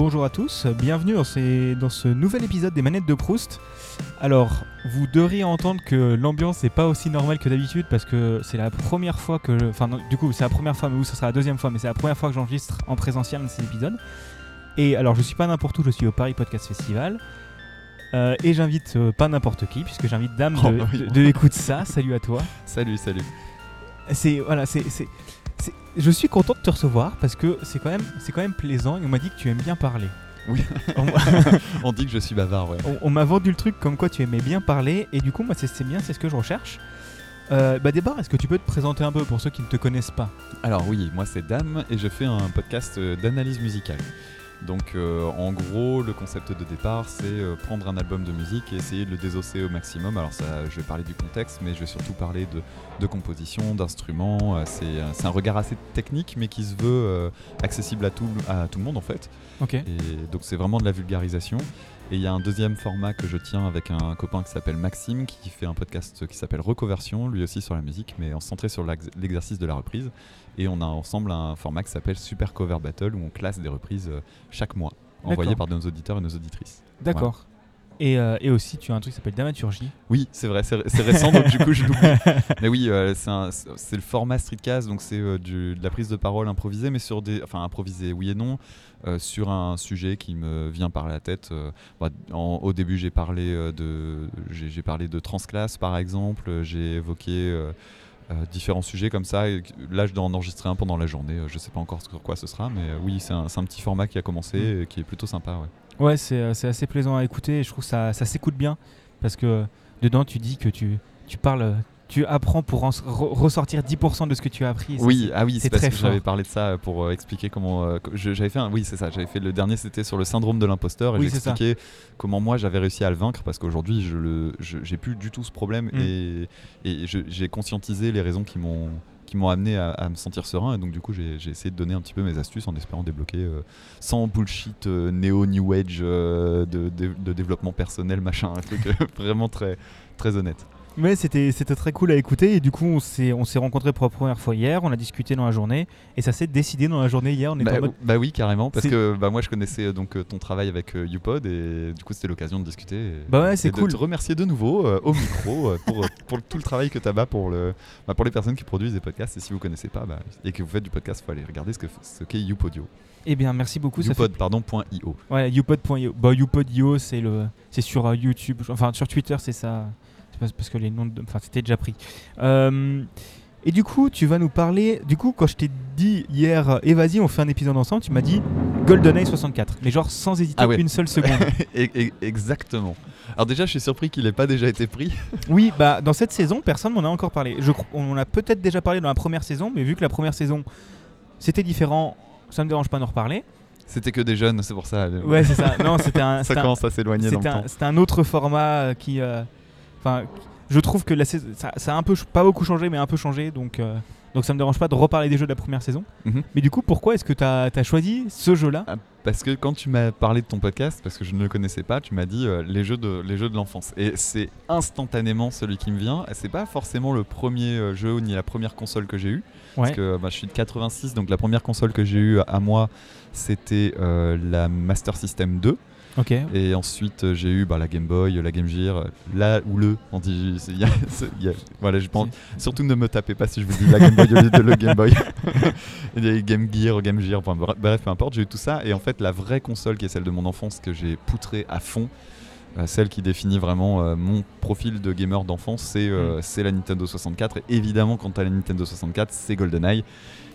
bonjour à tous, bienvenue dans, ces- dans ce nouvel épisode des manettes de Proust. Alors, vous devriez entendre que l'ambiance n'est pas aussi normale que d'habitude parce que c'est la première fois que... Enfin, non, du coup, c'est la première fois, mais vous, ce sera la deuxième fois, mais c'est la première fois que j'enregistre en présentiel ces épisodes. Et alors, je suis pas n'importe où, je suis au Paris Podcast Festival. Euh, et j'invite euh, pas n'importe qui, puisque j'invite Dame de, Oh, bah oui. de- de Écoute ça. Salut à toi. Salut, salut. C'est voilà, c'est- je suis content de te recevoir parce que c'est quand même c'est quand même plaisant et on m'a dit que tu aimes bien parler. Oui. on dit que je suis bavard, ouais. on, on m'a vendu le truc comme quoi tu aimais bien parler et du coup moi c'est bien, c'est ce que je recherche. Euh, bah d'abord, est-ce que tu peux te présenter un peu pour ceux qui ne te connaissent pas? Alors oui, moi c'est Dame et je fais un podcast euh, d'analyse musicale. Donc euh, en gros, le concept de départ, c'est euh, prendre un album de musique et essayer de le désosser au maximum. Alors ça, je vais parler du contexte, mais je vais surtout parler de, de composition, d'instruments. Euh, c'est un regard assez technique, mais qui se veut euh, accessible à tout, à tout le monde en fait. Ok. Et donc c'est vraiment de la vulgarisation. Et il y a un deuxième format que je tiens avec un copain qui s'appelle Maxime, qui fait un podcast qui s'appelle Recoversion, lui aussi sur la musique, mais en centré sur l'ex- l'exercice de la reprise. Et on a ensemble un format qui s'appelle Super Cover Battle, où on classe des reprises euh, chaque mois, envoyées par nos auditeurs et nos auditrices. D'accord. Et, euh, et aussi tu as un truc qui s'appelle Damaturgie. Oui, c'est vrai, c'est récent, donc du coup je l'oublie. Mais oui, euh, c'est le format streetcast, donc c'est euh, de la prise de parole improvisée, mais sur des. Enfin, improvisée, oui et non, sur un sujet qui me vient par la tête. bah, en- au début, j'ai parlé, de, j'ai parlé de transclasse, par exemple, j'ai évoqué. différents sujets comme ça et là je dois en enregistrer un pendant la journée je sais pas encore sur quoi ce sera mais oui c'est un, c'est un petit format qui a commencé Mm. et qui est plutôt sympa ouais. Ouais, c'est euh, c'est assez plaisant à écouter et je trouve que ça, s'écoute bien parce que dedans tu dis que tu parles, tu apprends pour re- ressortir 10% de ce que tu as appris. ça, Oui, ah oui, c'est parce très que j'avais parlé de ça pour euh, expliquer comment euh, j'avais fait. Un, oui, c'est ça. J'avais fait le dernier, c'était sur le syndrome de l'imposteur et Oui, expliqué comment moi j'avais réussi à le vaincre parce qu'aujourd'hui je le, j'ai plus du tout ce problème Mm. et, et j'ai conscientisé les raisons qui m'ont qui m'ont amené à, à me sentir serein et donc du coup j'ai j'ai essayé de donner un petit peu mes astuces en espérant débloquer euh, sans bullshit euh, néo new age euh, de, de- de développement personnel machin un truc euh, vraiment très très honnête. Mais c'était très cool à écouter et du coup on s'est on s'est rencontrés pour la première fois hier, on a discuté dans la journée et ça s'est décidé dans la journée hier. On Bah, en mode bah oui, carrément, parce que bah, moi je connaissais euh, donc euh, ton travail avec euh, UPod et du coup c'était l'occasion de discuter. et- Bah ouais, c'est cool. De te remercier de nouveau euh, au micro pour, pour tout le travail que tu as bas pour, le, bah, pour les personnes qui produisent des podcasts. Et si vous connaissez pas bah, et que vous faites du podcast, il faut aller regarder ce qu'est ce qu'est UPodio. Eh bien merci beaucoup. ça fait- UPod, pardon, .io. Ouais, youpod.io. Bah youpod.io c'est le sur euh, YouTube, enfin sur Twitter c'est ça. Parce que les noms, de- enfin c'était déjà pris. Euh, et du coup tu vas nous parler. Du coup quand je t'ai dit hier, euh, et vas-y on fait un épisode ensemble, tu m'as dit GoldenEye 64, mais genre sans hésiter Ah ouais. une seule seconde. Et- et- exactement. Alors déjà, je suis surpris qu'il n'ait pas déjà été pris. Oui, bah dans cette saison, personne m'en a encore parlé. Je, on en a peut-être déjà parlé dans la première saison, mais vu que la première saison c'était différent, ça me dérange pas d'en reparler. C'était que des jeunes, c'est pour ça. Ouais, c'est ça. Non, c'était un, ça commence à s'éloigner dans le c'était un, temps. c'était un autre format euh, qui, euh, enfin, je trouve que la saison, ça, ça a un peu, pas beaucoup changé, mais un peu changé, donc. euh, donc ça me dérange pas de reparler des jeux de la première saison. Mhm. Mais du coup, pourquoi est-ce que tu as, choisi ce jeu-là? Ah, Parce que quand tu m'as parlé de ton podcast, parce que je ne le connaissais pas, tu m'as dit euh, les jeux de les jeux de l'enfance. Et c'est instantanément celui qui me vient. C'est pas forcément le premier euh, jeu ni la première console que j'ai eu, Ouais. parce que bah, je suis de 86, donc la première console que j'ai eue à moi, c'était euh, la Master System 2. Et ensuite euh, j'ai eu bah, la Game Boy, la Game Gear, là ou le. Il y a- c'est- il y a- voilà, je pense. Surtout ne me tapez pas si je vous dis la Game Boy au lieu de le Game Boy. Game Gear, Game Gear, enfin, bref, peu importe, j'ai eu tout ça. Et en fait, la vraie console qui est celle de mon enfance que j'ai poutrée à fond, euh, celle qui définit vraiment euh, mon profil de gamer d'enfance, c'est euh, Mm. la Nintendo 64. Et évidemment, quand tu as la Nintendo 64, c'est GoldenEye.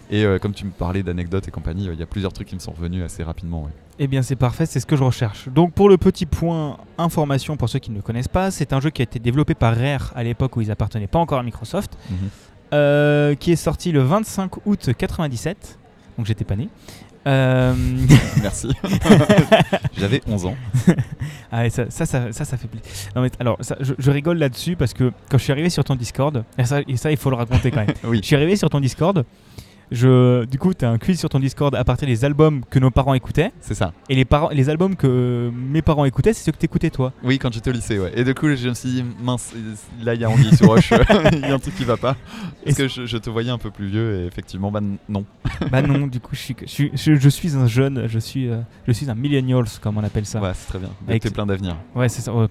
Et euh, comme tu me parlais d'anecdotes et compagnie, euh, il y a plusieurs trucs qui me sont revenus assez rapidement. ouais. Eh bien, c'est parfait, c'est ce que je recherche. Donc, pour le petit point information pour ceux qui ne le connaissent pas, c'est un jeu qui a été développé par Rare à l'époque où ils appartenaient pas encore à Microsoft, Mhm. euh, qui est sorti le 25 août 97. Donc, j'étais pas né. Merci. J'avais 11 ans. ah, ça, ça, ça, ça, fait plaisir. Non, mais alors, je, rigole là-dessus parce que quand je suis arrivé sur ton Discord, et ça, il faut le raconter quand même. Oui. Je suis arrivé sur ton Discord, je, du coup, tu as un quiz sur ton Discord à partir des albums que nos parents écoutaient. C'est ça. Et les, parents, les albums que mes parents écoutaient, c'est ceux que t'écoutais toi. Oui, quand j'étais au lycée, ouais. Et du coup, je me suis dit, mince, là, il y a Anguille sur Roche. Il y a un truc qui va pas. Parce que je, je te voyais un peu plus vieux et effectivement, bah non. bah non, du coup, je suis, je suis, je- je suis un jeune, je suis, euh, je suis un millennials, comme on appelle ça. Ouais, c'est très bien. Avec- T'es plein d'avenir. Ouais, c'est ça. Oh,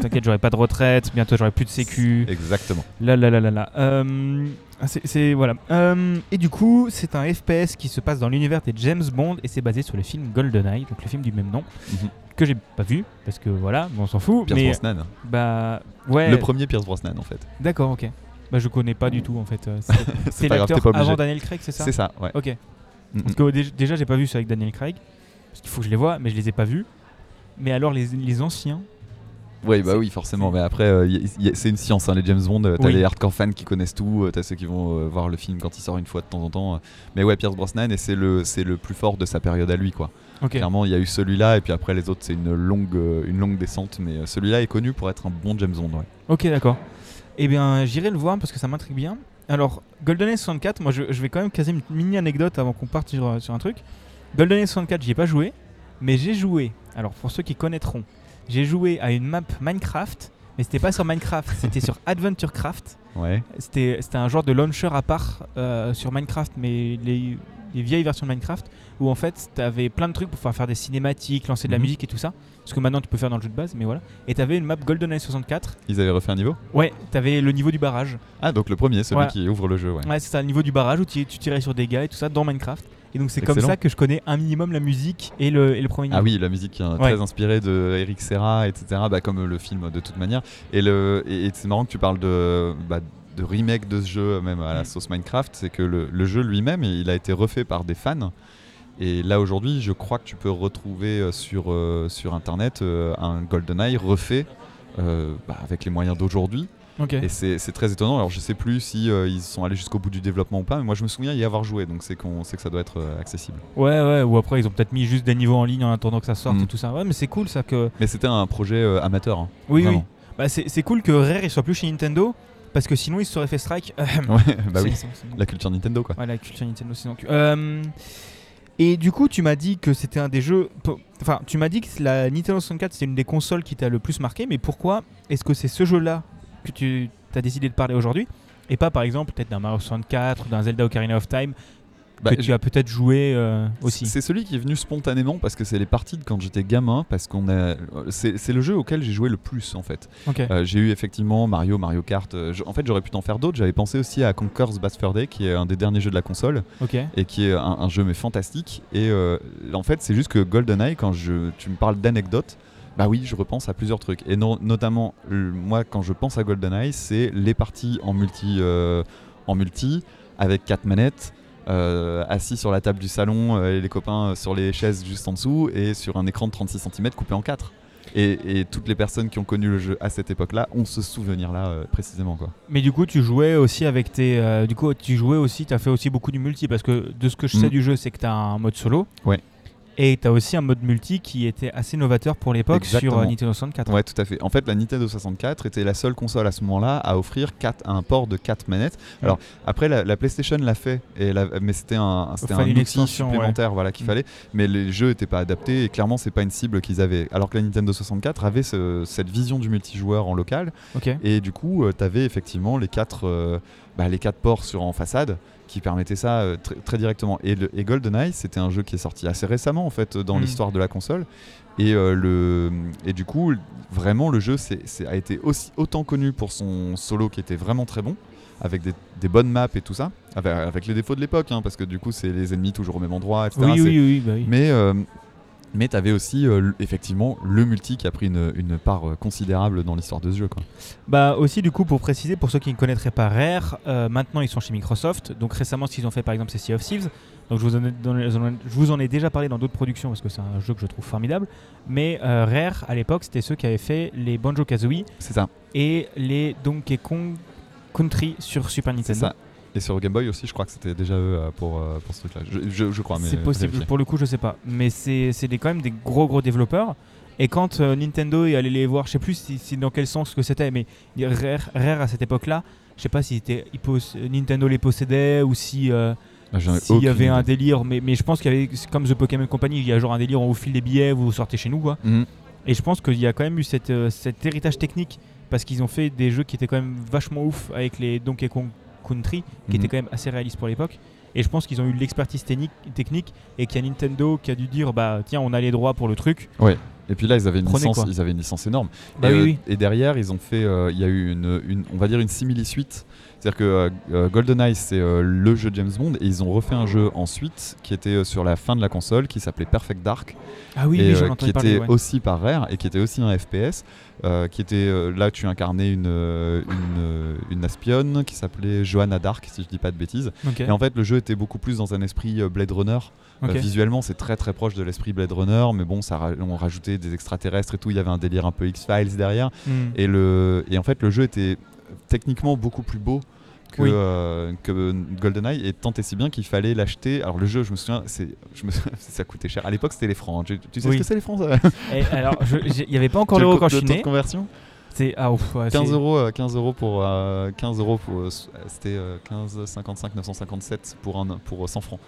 T'inquiète, j'aurai pas de retraite, bientôt j'aurai plus de sécu. Exactement. Là, là, là, là, là. Euh, c'est, c'est- voilà. Euh, et du coup, c'est un FPS qui se passe dans l'univers des James Bond et c'est basé sur le film GoldenEye, donc le film du même nom, Mhm. que j'ai pas vu parce que voilà, on s'en fout. Pierce mais Brosnan. bah ouais. Le premier Pierce Brosnan, en fait. D'accord, ok. Bah je connais pas du tout en fait. euh, C'est, l'acteur avant Daniel Craig, c'est ça C'est ça, ouais. Ok. Mm, Parce que dé- déjà, j'ai pas vu ça avec Daniel Craig. Parce qu'il faut que je les vois, mais je les ai pas vus. Mais alors, les, les anciens. Oui, bah oui, forcément. Mais après, euh, c'est une science, hein, les James Bond. euh, T'as Oui. les hardcore fans qui connaissent tout, euh, t'as ceux qui vont voir le film quand il sort une fois de temps en temps. Mais ouais, Pierce Brosnan, et c'est le, c'est le plus fort de sa période à lui, quoi. Ok. Clairement, il y a eu celui-là, et puis après, les autres, c'est une longue, une longue descente. Mais celui-là est connu pour être un bon James Bond, ouais. Ok, d'accord. Eh bien, j'irai le voir parce que ça m'intrigue bien. Alors, GoldenEye 64, moi je, je vais quand même caser une mini anecdote avant qu'on parte sur, sur un truc. GoldenEye 64, j'y ai pas joué, mais j'ai joué. Alors, pour ceux qui connaîtront, j'ai joué à une map Minecraft, mais c'était pas sur Minecraft, c'était sur AdventureCraft. Ouais. C'était c'était un genre de launcher à part euh, sur Minecraft, mais les, les vieilles versions de Minecraft, où en fait t'avais plein de trucs pour pouvoir faire des cinématiques, lancer de la Mhm. musique et tout ça. Ce que maintenant tu peux faire dans le jeu de base, mais voilà. Et t'avais une map GoldenEye 64. Ils avaient refait un niveau? Ouais, t'avais le niveau du barrage. Ah, donc le premier, celui Ouais. qui ouvre le jeu, ouais. Ouais, c'est ça, le niveau du barrage où tu, tu tirais sur des gars et tout ça dans Minecraft. Et donc c'est comme ça que je connais un minimum la musique et le, et le premier niveau. Ah oui, la musique euh, Ouais. très inspirée de Eric Serra, etc. Bah, comme le film de toute manière. Et, le, et, et c'est marrant que tu parles de, bah, de remake de ce jeu, même à la Mm. sauce Minecraft. C'est que le, le jeu lui-même, il a été refait par des fans. Et là aujourd'hui, je crois que tu peux retrouver euh, sur, euh, sur internet euh, un GoldenEye refait euh, bah, avec les moyens d'aujourd'hui. Et c'est très étonnant. Alors je sais plus si euh, ils sont allés jusqu'au bout du développement ou pas, mais moi je me souviens y avoir joué, donc c'est qu'on sait que ça doit être euh, accessible. Ouais, ouais, ou après ils ont peut-être mis juste des niveaux en ligne en attendant que ça sorte Mm. et tout ça. Ouais, mais c'est cool ça que. Mais c'était un projet euh, amateur. hein. Oui, oui. Bah, c'est cool que Rare il soit plus chez Nintendo parce que sinon il se serait fait strike. Ouais, bah oui. La culture Nintendo quoi. Ouais, la culture Nintendo, sinon. Et du coup, tu m'as dit que c'était un des jeux. Enfin, tu m'as dit que la Nintendo 64 c'était une des consoles qui t'a le plus marqué, mais pourquoi est-ce que c'est ce jeu-là que tu as décidé de parler aujourd'hui et pas par exemple peut-être d'un Mario 64 ou d'un Zelda Ocarina of Time Bah, que tu as peut-être joué euh, aussi C'est celui qui est venu spontanément parce que c'est les parties de quand j'étais gamin parce qu'on a c'est le jeu auquel j'ai joué le plus en fait. Euh, j'ai eu effectivement Mario, Mario Kart. euh, je- en fait, j'aurais pu t'en faire d'autres. J'avais pensé aussi à Conker's Bad Fur Day qui est un des derniers jeux de la console et qui est un, un jeu mais fantastique. Et euh, en fait, c'est juste que GoldenEye, quand je, tu me parles d'anecdotes, bah oui, je repense à plusieurs trucs. Et no- notamment, moi, quand je pense à GoldenEye, c'est les parties en multi, euh, en multi avec quatre manettes. euh, assis sur la table du salon euh, et les copains sur les chaises juste en dessous et sur un écran de 36 cm coupé en quatre. Et, et toutes les personnes qui ont connu le jeu à cette époque-là ont ce souvenir-là euh, précisément quoi. Mais du coup, tu jouais aussi avec tes. euh, du coup, tu jouais aussi, tu as fait aussi beaucoup du multi parce que de ce que je sais Mm. du jeu, c'est que tu as un mode solo. Ouais. Et tu as aussi un mode multi qui était assez novateur pour l'époque sur euh, Nintendo 64. Ouais, tout à fait. En fait, la Nintendo 64 était la seule console à ce moment-là à offrir quatre- un port de 4 manettes. Alors, après, la, la PlayStation l'a fait, et la- mais c'était un, c'était un une outil supplémentaire voilà, qu'il Mm. fallait. Mais les jeux n'étaient pas adaptés, et clairement, c'est pas une cible qu'ils avaient. Alors que la Nintendo 64 avait ce- cette vision du multijoueur en local, et du coup, tu avais effectivement les quatre, euh, bah, les quatre ports sur, en façade qui permettaient ça euh, tr- très directement. Et, le, et GoldenEye, c'était un jeu qui est sorti assez récemment en fait dans Mm. l'histoire de la console. Et, euh, le, et du coup, vraiment, le jeu a été aussi, autant connu pour son solo qui était vraiment très bon, avec des, des bonnes maps et tout ça, avec, avec les défauts de l'époque, hein, parce que du coup, c'est les ennemis toujours au même endroit, etc. Oui, oui, bah oui. Mais, euh, mais tu avais aussi euh, effectivement le multi qui a pris une, une part euh, considérable dans l'histoire de ce jeu. Quoi. Bah aussi du coup pour préciser pour ceux qui ne connaîtraient pas Rare, euh, maintenant ils sont chez Microsoft. Donc récemment ce qu'ils ont fait par exemple c'est Sea of Thieves. Donc je vous en ai, je vous en ai déjà parlé dans d'autres productions parce que c'est un jeu que je trouve formidable. Mais Rare à l'époque c'était ceux qui avaient fait les Banjo Kazooie C'est ça, et les Donkey Kong Country sur Super c'est Nintendo. ça. Et sur Game Boy aussi, je crois que c'était déjà eux euh, pour, euh, pour ce truc-là. Je, je- je crois, mais C'est possible, pour le coup je sais pas. Mais c'est quand même des gros gros développeurs. Et quand euh, Nintendo est allé les voir, je sais plus si, si dans quel sens que c'était, mais Rare, Rare, à cette époque-là je sais pas si il pos- Nintendo les possédait ou si euh, Ah, s'il y avait un délire. Mais, mais je pense qu'il y avait, comme The Pokémon Company, il y a genre un délire, on vous file des billets, vous sortez chez nous, quoi. Mhm. Et je pense qu'il y a quand même eu cette, euh, cet héritage technique parce qu'ils ont fait des jeux qui étaient quand même vachement ouf avec les Donkey Kong Country, qui Mhm. étaient quand même assez réalistes pour l'époque. Et je pense qu'ils ont eu l'expertise technique, et qu'il y a Nintendo qui a dû dire bah tiens on a les droits pour le truc. Et puis là, ils avaient une, Prenez, licence, quoi. ils avaient une licence énorme. Bah et, oui, euh, oui. et derrière, ils ont fait, euh, il y a eu une, une- on va dire une simili-suite. C'est-à-dire que euh, euh, GoldenEye, c'est le jeu James Bond, et ils ont refait un jeu ensuite qui était sur la fin de la console, qui s'appelait Perfect Dark, Ah oui, et oui, qui était parler. ouais. aussi par Rare, et qui était aussi un FPS, euh, qui était euh, là, tu incarnais une, euh, une, une espionne qui s'appelait Johanna Dark, si je dis pas de bêtises. Et en fait, le jeu était beaucoup plus dans un esprit Blade Runner. Euh, visuellement, c'est très très proche de l'esprit Blade Runner, mais bon, ça on rajoutait des extraterrestres et tout. Il y avait un délire un peu X-Files derrière. Hmm. Et, le, et en fait, le jeu était techniquement beaucoup plus beau que, Oui. euh, que GoldenEye, et tant et si bien qu'il fallait l'acheter. Alors, le jeu, je me souviens, c'est, je me souviens, ça coûtait cher. À l'époque, c'était les francs. Tu, tu sais Oui. ce que c'est les francs ça Et alors il n'y avait pas encore l'euro le quand je suis né. conversion? C'est ah ouf, ouais, 15 c'est- euros, euh, 15 euros pour euh, 15 euros pour euh, c'était euh, 15 55 957 pour un pour euh, 100 francs.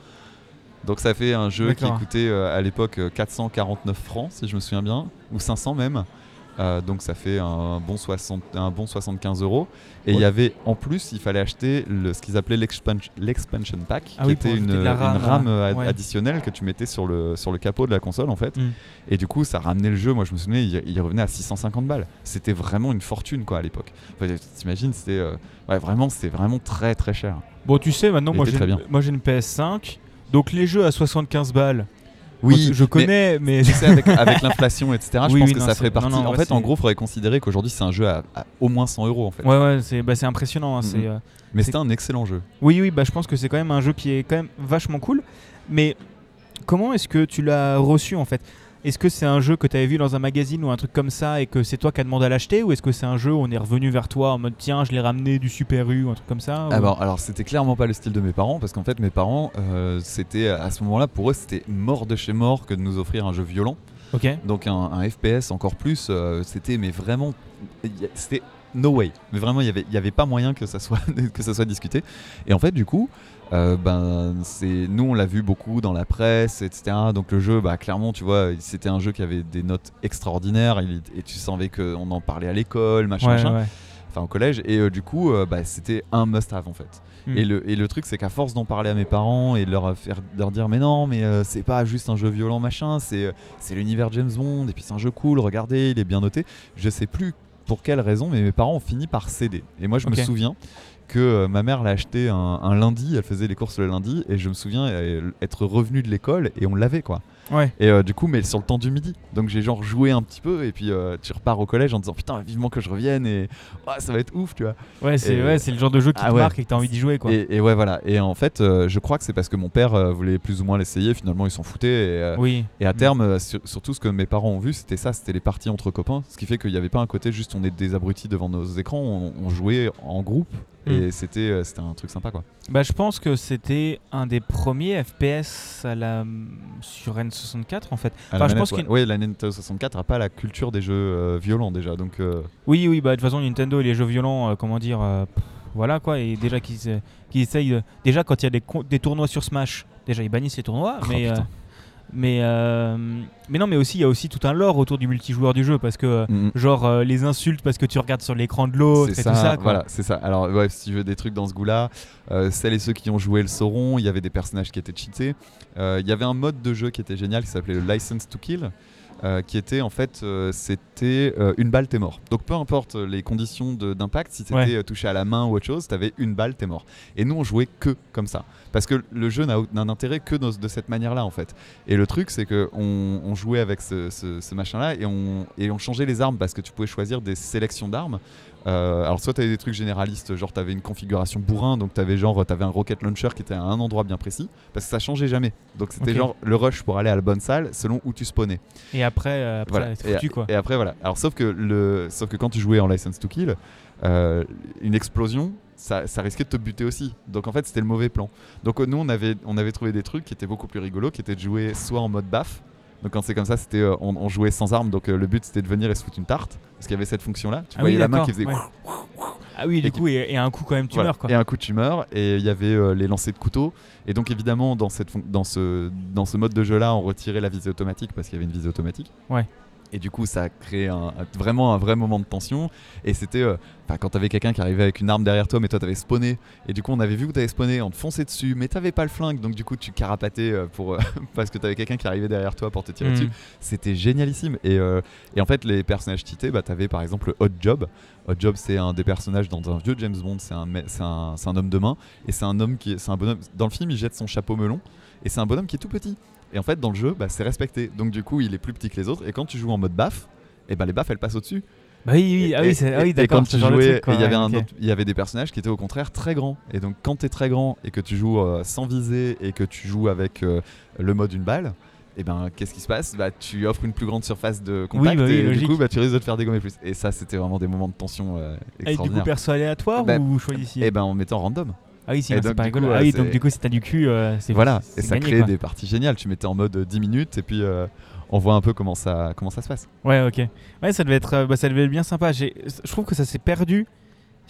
Donc ça fait un jeu qui coûtait euh, à l'époque euh, 449 francs si je me souviens bien ou 500 même. Euh, donc ça fait un bon 60 un bon 75 euros et il y avait en plus il fallait acheter le, ce qu'ils appelaient l'expansion pack Ah qui oui, était une, une RAM, hein. euh, ad- Ouais. additionnelle que tu mettais sur le sur le capot de la console en fait Hmm. et du coup, ça ramenait le jeu. Moi, je me souvenais, il, il revenait à 650 balles. C'était vraiment une fortune, quoi, à l'époque. Enfin, T'imagines, c'était euh, ouais, vraiment, c'était vraiment très très cher. Bon, tu sais, maintenant, moi j'ai une PS5. Donc les jeux à 75 balles, Oui, je connais, mais, Tu sais, avec, avec l'inflation, etc. je pense oui, que non, ça ferait partie. non, en ouais, fait, en gros, il faudrait considérer qu'aujourd'hui, c'est un jeu à, à au moins 100 euros, en fait. ouais, ouais, c'est, bah, impressionnant. hein, c'est, Mhm. euh, Mais c'est- c'était un excellent jeu. Oui, oui, bah, je pense que c'est quand même un jeu qui est quand même vachement cool. Mais comment est-ce que tu l'as reçu en fait? Est-ce que c'est un jeu que tu avais vu dans un magazine ou un truc comme ça et que c'est toi qui as demandé à l'acheter Ou est-ce que c'est un jeu où on est revenu vers toi en mode tiens, je l'ai ramené du Super U ou un truc comme ça ou- bah, alors, c'était clairement pas le style de mes parents, parce qu'en fait, mes parents, euh, c'était à ce moment-là, pour eux, c'était mort de chez mort que de nous offrir un jeu violent. Ok. Donc un, un FPS encore plus, euh, c'était mais vraiment, c'était no way. Mais vraiment, il y avait, il y avait pas moyen que ça soit que ça soit discuté. Et en fait, du coup, euh, ben c'est nous on l'a vu beaucoup dans la presse, etc. Donc le jeu, bah clairement, tu vois, c'était un jeu qui avait des notes extraordinaires. Et tu savais qu'on en parlait à l'école, machin, Ouais, machin. ouais. Enfin au collège. Et euh, du coup, euh, bah, c'était un must-have en fait. Hmm. Et, le, et le truc, c'est qu'à force d'en parler à mes parents et de leur, faire, leur dire, mais non, mais c'est pas juste un jeu violent, machin, c'est c'est l'univers James Bond, et puis c'est un jeu cool, regardez, il est bien noté. Je sais plus pour quelle raison, mais mes parents ont fini par céder. Et moi, je me souviens que euh, ma mère l'a acheté un, un lundi, elle faisait les courses le lundi, et je me souviens euh, être revenu de l'école et on l'avait quoi. Ouais. Et euh, du coup, mais sur le temps du midi. Donc j'ai genre joué un petit peu, et puis euh, tu repars au collège en disant putain, vivement que je revienne, et ouais, ça va être ouf, tu vois. Ouais, c'est ouais, le genre de jeu qui Ah te ouais. marque et que t'as envie d'y jouer quoi. Et, et ouais, voilà. Et en fait, euh, je crois que c'est parce que mon père voulait plus ou moins l'essayer. Finalement, ils s'en foutaient. Et, Oui. et à Mm. terme, sur- surtout ce que mes parents ont vu, c'était ça c'était les parties entre copains. Ce qui fait qu'il n'y avait pas un côté juste on est des abrutis devant nos écrans. On, on jouait en groupe. Mm. Et c'était euh, c'était un truc sympa, quoi. Bah, je pense que c'était un des premiers FPS à la... sur N64 en fait. Enfin, la je pense ouais. Ouais, la Nintendo 64 n'a pas la culture des jeux euh, violents déjà. Donc, euh, Oui, oui, bah de toute façon, Nintendo et les jeux violents, euh, comment dire, voilà quoi, et déjà qu'ils qu'ils essayent. déjà, quand il y a des, des tournois sur Smash, déjà ils bannissent les tournois, Oh, mais. putain. Mais, euh, mais non, mais aussi, il y a aussi tout un lore autour du multijoueur du jeu, parce que, euh, mm, genre, euh, les insultes parce que tu regardes sur l'écran de l'autre c'est tout ça, quoi. voilà, c'est ça. Alors, ouais, si tu veux des trucs dans ce goût-là, euh, celles et ceux qui ont joué le sauront. Il y avait des personnages qui étaient cheatés. Il y avait un mode de jeu qui était génial qui s'appelait le License to Kill. Euh, qui était en fait, euh, c'était euh, une balle, t'es mort. Donc peu importe les conditions d'impact, si t'étais Ouais. touché à la main ou autre chose, t'avais une balle, t'es mort. Et nous on jouait que comme ça, parce que le jeu n'a n'a d'intérêt que dans- de cette manière-là en fait. Et le truc c'est que on, on jouait avec ce, ce- ce machin-là et on, et on changeait les armes parce que tu pouvais choisir des sélections d'armes. Euh, alors soit tu avais des trucs généralistes, genre tu avais une configuration bourrin, donc tu avais genre t'avais un rocket launcher qui était à un endroit bien précis, parce que ça changeait jamais. Donc c'était genre le rush pour aller à la bonne salle selon où tu spawnais. Et après, euh, après Voilà. foutu, quoi. Et après voilà. Alors sauf que le, sauf que quand tu jouais en license to kill, euh, une explosion. Ça, ça risquait de te buter aussi. Donc en fait, c'était le mauvais plan. Donc nous, on avait, on avait trouvé des trucs qui étaient beaucoup plus rigolos, qui étaient de jouer soit en mode baf. Donc quand c'est comme ça, c'était euh, on, on jouait sans arme. Donc euh, le but c'était de venir et se foutre une tarte, parce qu'il y avait cette fonction-là. Tu Ah voyais oui, la main qui faisait ouais. Ah oui, du Et coup, et, et un coup quand même tu Voilà. meurs quoi. Et un coup tu meurs. Et il y avait euh, les lancers de couteau. Et donc évidemment dans, cette fon- dans, ce, dans ce mode de jeu là, on retirait la visée automatique parce qu'il y avait une visée automatique. Ouais. Et du coup ça a créé un- vraiment un vrai moment de tension. Et c'était euh, quand t'avais quelqu'un qui arrivait avec une arme derrière toi, mais toi t'avais spawné. Et du coup on avait vu que t'avais spawné, on te fonçait dessus, mais t'avais pas le flingue. Donc du coup tu carapatais euh, pour, euh, parce que t'avais quelqu'un qui arrivait derrière toi pour te tirer Mm. dessus. C'était génialissime. Et, euh, et en fait, les personnages cheatés, bah, t'avais par exemple Hot Job. Hot Job, c'est un des personnages dans un vieux James Bond. C'est un, un, un homme de main. Et c'est un homme qui est, c'est un bonhomme. Dans le film, il jette son chapeau melon. Et c'est un bonhomme qui est tout petit. Et en fait, dans le jeu, bah, c'est respecté. Donc du coup, il est plus petit que les autres. Et quand tu joues en mode baf, et ben les baffes elles passent au-dessus. Bah oui, oui, ah Et- oui, c'est- ah oui et- et d'accord. quand tu jouais, et il y avait ouais, y des personnages qui étaient au contraire très grands. Et donc quand t'es très grand et que tu joues euh, sans viser et que tu joues avec euh, le mode une balle, et ben qu'est-ce qui se passe? Bah tu offres une plus grande surface de contact bah oui, et logique. du coup bah tu risques de te faire dégommer plus. Et ça c'était vraiment des moments de tension euh, Ah, et du coup, extraordinaires. perso aléatoire Bah, ou choisi et ben en mettant random. Ah oui, c'est pas coup, rigolo. ouais, ah oui, c'est- donc du coup, si t'as du cul, euh, c'est Voilà, et ça crée des parties géniales. Tu mettais en mode 10 minutes et puis euh, on voit un peu comment ça, comment ça se passe. Ouais, ok. Ouais, ça devait être, euh, bah, ça devait être bien sympa. Je trouve que ça s'est perdu.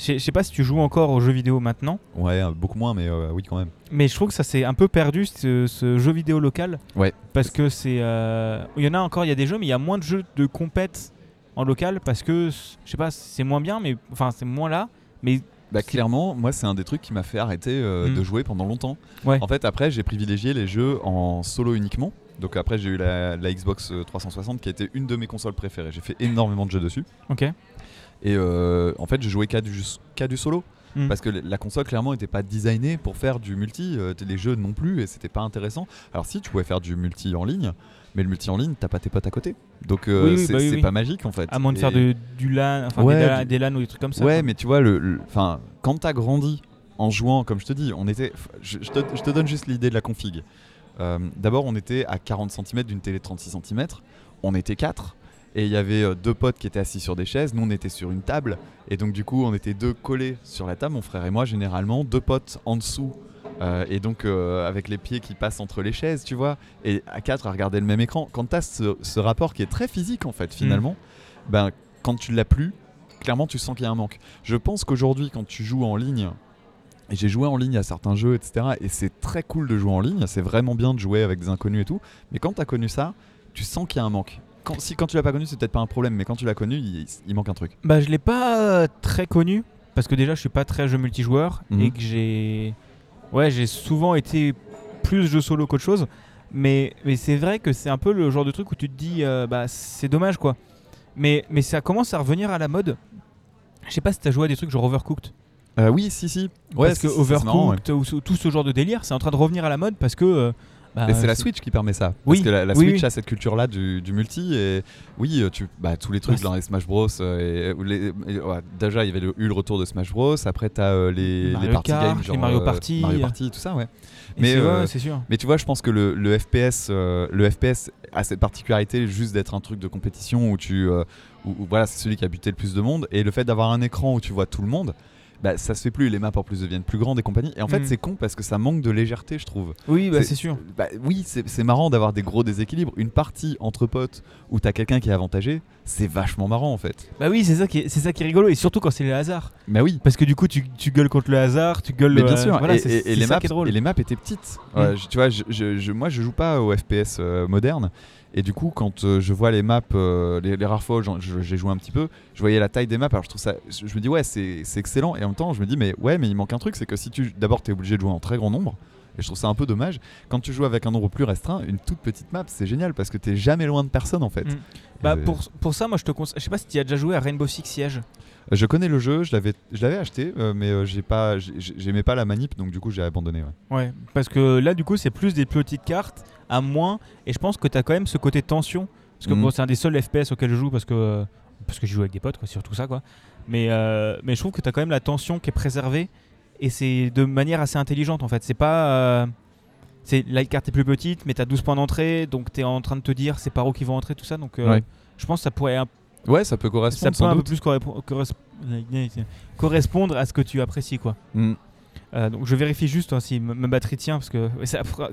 Je sais- pas si tu joues encore aux jeux vidéo maintenant, Ouais, euh, beaucoup moins, mais euh, oui quand même. mais je trouve que ça s'est un peu perdu ce, ce jeu vidéo local. Ouais. Parce que c'est, euh, il y en a encore, il y a des jeux, mais il y a moins de jeux de compète en local parce que je sais pas, c'est moins bien, mais enfin c'est moins là. Mais Bah clairement, moi c'est un des trucs qui m'a fait arrêter euh, Mm. de jouer pendant longtemps. Ouais. En fait, après j'ai privilégié les jeux en solo uniquement. Donc après j'ai eu la, la Xbox euh, 360 qui a été une de mes consoles préférées. J'ai fait énormément de jeux dessus. ok. Et euh, en fait j'ai joué qu'à du, solo. Mm. Parce que la console clairement n'était pas designée pour faire du multi. euh, les jeux non plus et c'était pas intéressant. Alors si tu pouvais faire du multi en ligne, mais le multi en ligne t'as pas tes potes à côté. Donc euh, Oui, oui, c'est bah oui, pas magique en fait. À moins de Et- faire de, du LAN, enfin Ouais, des, LAN, du- des LAN ou des trucs comme ça. Ouais, quoi. mais tu vois, le, le- quand t'as grandi en jouant, comme je te dis, on était. Je, je te, je te donne juste l'idée de la config. Euh, D'abord, on était à 40 cm d'une télé de 36 cm. On était quatre. Et il y avait euh, deux potes qui étaient assis sur des chaises. Nous, on était sur une table. Et donc, du coup, on était deux collés sur la table, mon frère et moi, généralement. Deux potes en dessous. Euh, et donc, euh, avec les pieds qui passent entre les chaises, tu vois. Et à quatre, à regarder le même écran. Quand t'as ce, ce rapport qui est très physique, en fait, finalement, ben, quand tu l'as plus, clairement, tu sens qu'il y a un manque. Je pense qu'aujourd'hui, quand tu joues en ligne, et j'ai joué en ligne à certains jeux, etc., et c'est très cool de jouer en ligne, c'est vraiment bien de jouer avec des inconnus et tout, mais quand tu as connu ça, tu sens qu'il y a un manque. Quand, si quand tu l'as pas connu, c'est peut-être pas un problème, mais quand tu l'as connu, il, il manque un truc. Bah, je l'ai pas euh, très connu parce que déjà, je suis pas très jeu multijoueur Mhm. et que j'ai, ouais, j'ai souvent été plus jeu solo qu'autre chose. Mais, mais c'est vrai que c'est un peu le genre de truc où tu te dis, euh, bah, c'est dommage quoi. Mais, mais ça commence à revenir à la mode. Je sais pas si t'as joué à des trucs genre Overcooked. Euh, oui, si, si. Ouais, parce que marrant, ouais. Overcooked ou tout ce genre de délire, c'est en train de revenir à la mode parce que. euh, bah, Mais c'est la Switch qui permet ça. Oui, Parce que la, Switch oui. a cette culture-là du, du multi. Et oui, euh, tu, bah, tous les trucs Ouais, dans les Smash Bros. euh, et, ou les- et, ouais, déjà, il y avait le- eu le retour de Smash Bros. Après, tu as les, Mario les party Kart, games. les Genre, Mario euh, Party. Mario Party, tout ça, ouais. et mais, c'est- ouais, euh, c'est sûr. Mais tu vois, je pense que le, le FPS, euh, le FPS a cette particularité juste d'être un truc de compétition où tu, euh, où- où, voilà, c'est celui qui a buté le plus de monde. Et le fait d'avoir un écran où tu vois tout le monde, bah, ça se fait plus. Les maps en plus deviennent plus grandes et compagnie. Et en fait, Mm. c'est con parce que ça manque de légèreté, je trouve. Oui, bah, c'est- sûr. Bah, oui, c'est marrant d'avoir des gros déséquilibres. Une partie entre potes où t'as quelqu'un qui est avantagé, c'est vachement marrant en fait. Bah oui, c'est ça qui est, c'est ça qui est rigolo et surtout quand c'est le hasard. Mais oui. Parce que du coup, tu, tu gueules contre le hasard, tu gueules. Mais bien euh, sûr, voilà, et, les maps, et les étaient petites. Mm. Ouais, je- tu vois, je, je- je- moi je joue pas au FPS euh, moderne, et du coup quand euh, je vois les maps, euh, les, les rares fois où j'ai joué un petit peu, je voyais la taille des maps, alors je trouve ça, je, je me dis ouais c'est excellent, et en même temps je me dis mais ouais mais il manque un truc, c'est que si tu d'abord t'es obligé de jouer en très grand nombre. Et je trouve ça un peu dommage. Quand tu joues avec un nombre plus restreint, une toute petite map, c'est génial parce que t'es jamais loin de personne en fait. Mm. Bah, pour, pour ça, moi je te conseille. Je sais pas si tu as déjà joué à Rainbow Six Siege. Je connais le jeu, je l'avais, je l'avais acheté, euh, mais euh, j'ai pas, j'ai- j'aimais pas la manip, donc du coup j'ai abandonné. ouais. Ouais. Parce que là, du coup, c'est plus des petites cartes à moins. Et je pense que tu as quand même ce côté tension. Parce que Mhm. bon, c'est un des seuls FPS auxquels je joue parce que, parce que je joue avec des potes, quoi, surtout ça. Quoi. Mais, euh, mais je trouve que tu as quand même la tension qui est préservée. Et c'est de manière assez intelligente en fait. C'est pas. euh, c'est, la carte est plus petite, mais tu as 12 points d'entrée. Donc tu es en train de te dire c'est par où qu'ils vont entrer, tout ça. Donc euh, Ouais. je pense que ça pourrait un Ouais, ça peut ça correspondre peut sans un peu plus correspondre, correspondre à ce que tu apprécies quoi. Mm. Euh, donc je vérifie juste hein, si ma batterie tient parce que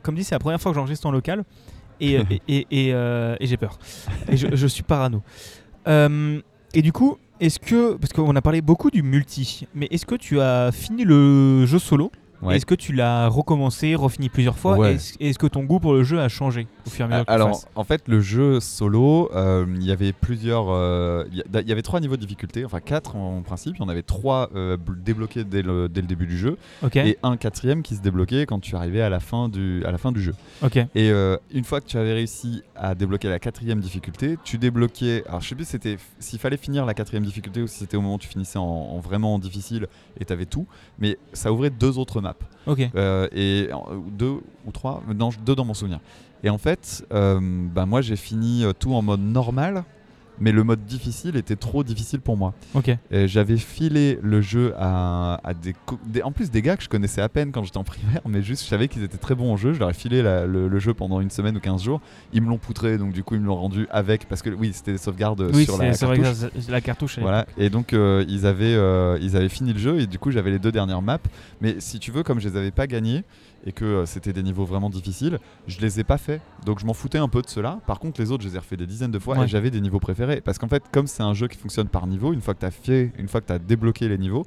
comme dit c'est la première fois que j'enregistre en local et, et, et, et, euh, et j'ai peur et je, je suis parano. Euh, et du coup est-ce que, parce qu'on a parlé beaucoup du multi, mais est-ce que tu as fini le jeu solo? Ouais. Est-ce que tu l'as recommencé, refini plusieurs fois Ouais. Est-ce que ton goût pour le jeu a changé au fur et à mesure tu Alors, en fait, le jeu solo, euh, il y avait plusieurs. euh, Il y avait trois niveaux de difficulté, enfin quatre en principe. Il y en avait trois euh, bl- débloqués dès le, dès le début du jeu et un quatrième qui se débloquait quand tu arrivais à la fin du, à la fin du jeu. Et une fois que tu avais réussi à débloquer la quatrième difficulté, tu débloquais. Alors je sais plus c'était s'il fallait finir la quatrième difficulté ou si c'était au moment où tu finissais en, en vraiment en difficile et t'avais tout, mais ça ouvrait deux autres maps. Ok. Euh, et euh, deux ou trois, non deux dans mon souvenir. Et en fait, euh, bah, moi j'ai fini tout en mode normal. Mais le mode difficile était trop difficile pour moi. Ok. J'avais filé le jeu à, à des, En plus, des gars que je connaissais à peine quand j'étais en primaire, mais juste je savais qu'ils étaient très bons au jeu. Je leur ai filé la- le, le jeu pendant une semaine ou 15 jours. Ils me l'ont poutré, donc du coup, ils me l'ont rendu avec. Parce que oui, c'était des sauvegardes euh, Oui, sur c'est la cartouche. la Voilà, et donc euh, ils, avaient, euh, ils avaient fini le jeu et du coup j'avais les deux dernières maps. Mais si tu veux, comme je les avais pas gagnés et que euh, c'était des niveaux vraiment difficiles, je les ai pas fait. Donc je m'en foutais un peu de cela. Par contre, les autres, je les ai refait des dizaines de fois Ouais. et j'avais des niveaux préférés. Parce qu'en fait, comme c'est un jeu qui fonctionne par niveau, une fois que tu as fait, une fois que tu as débloqué les niveaux,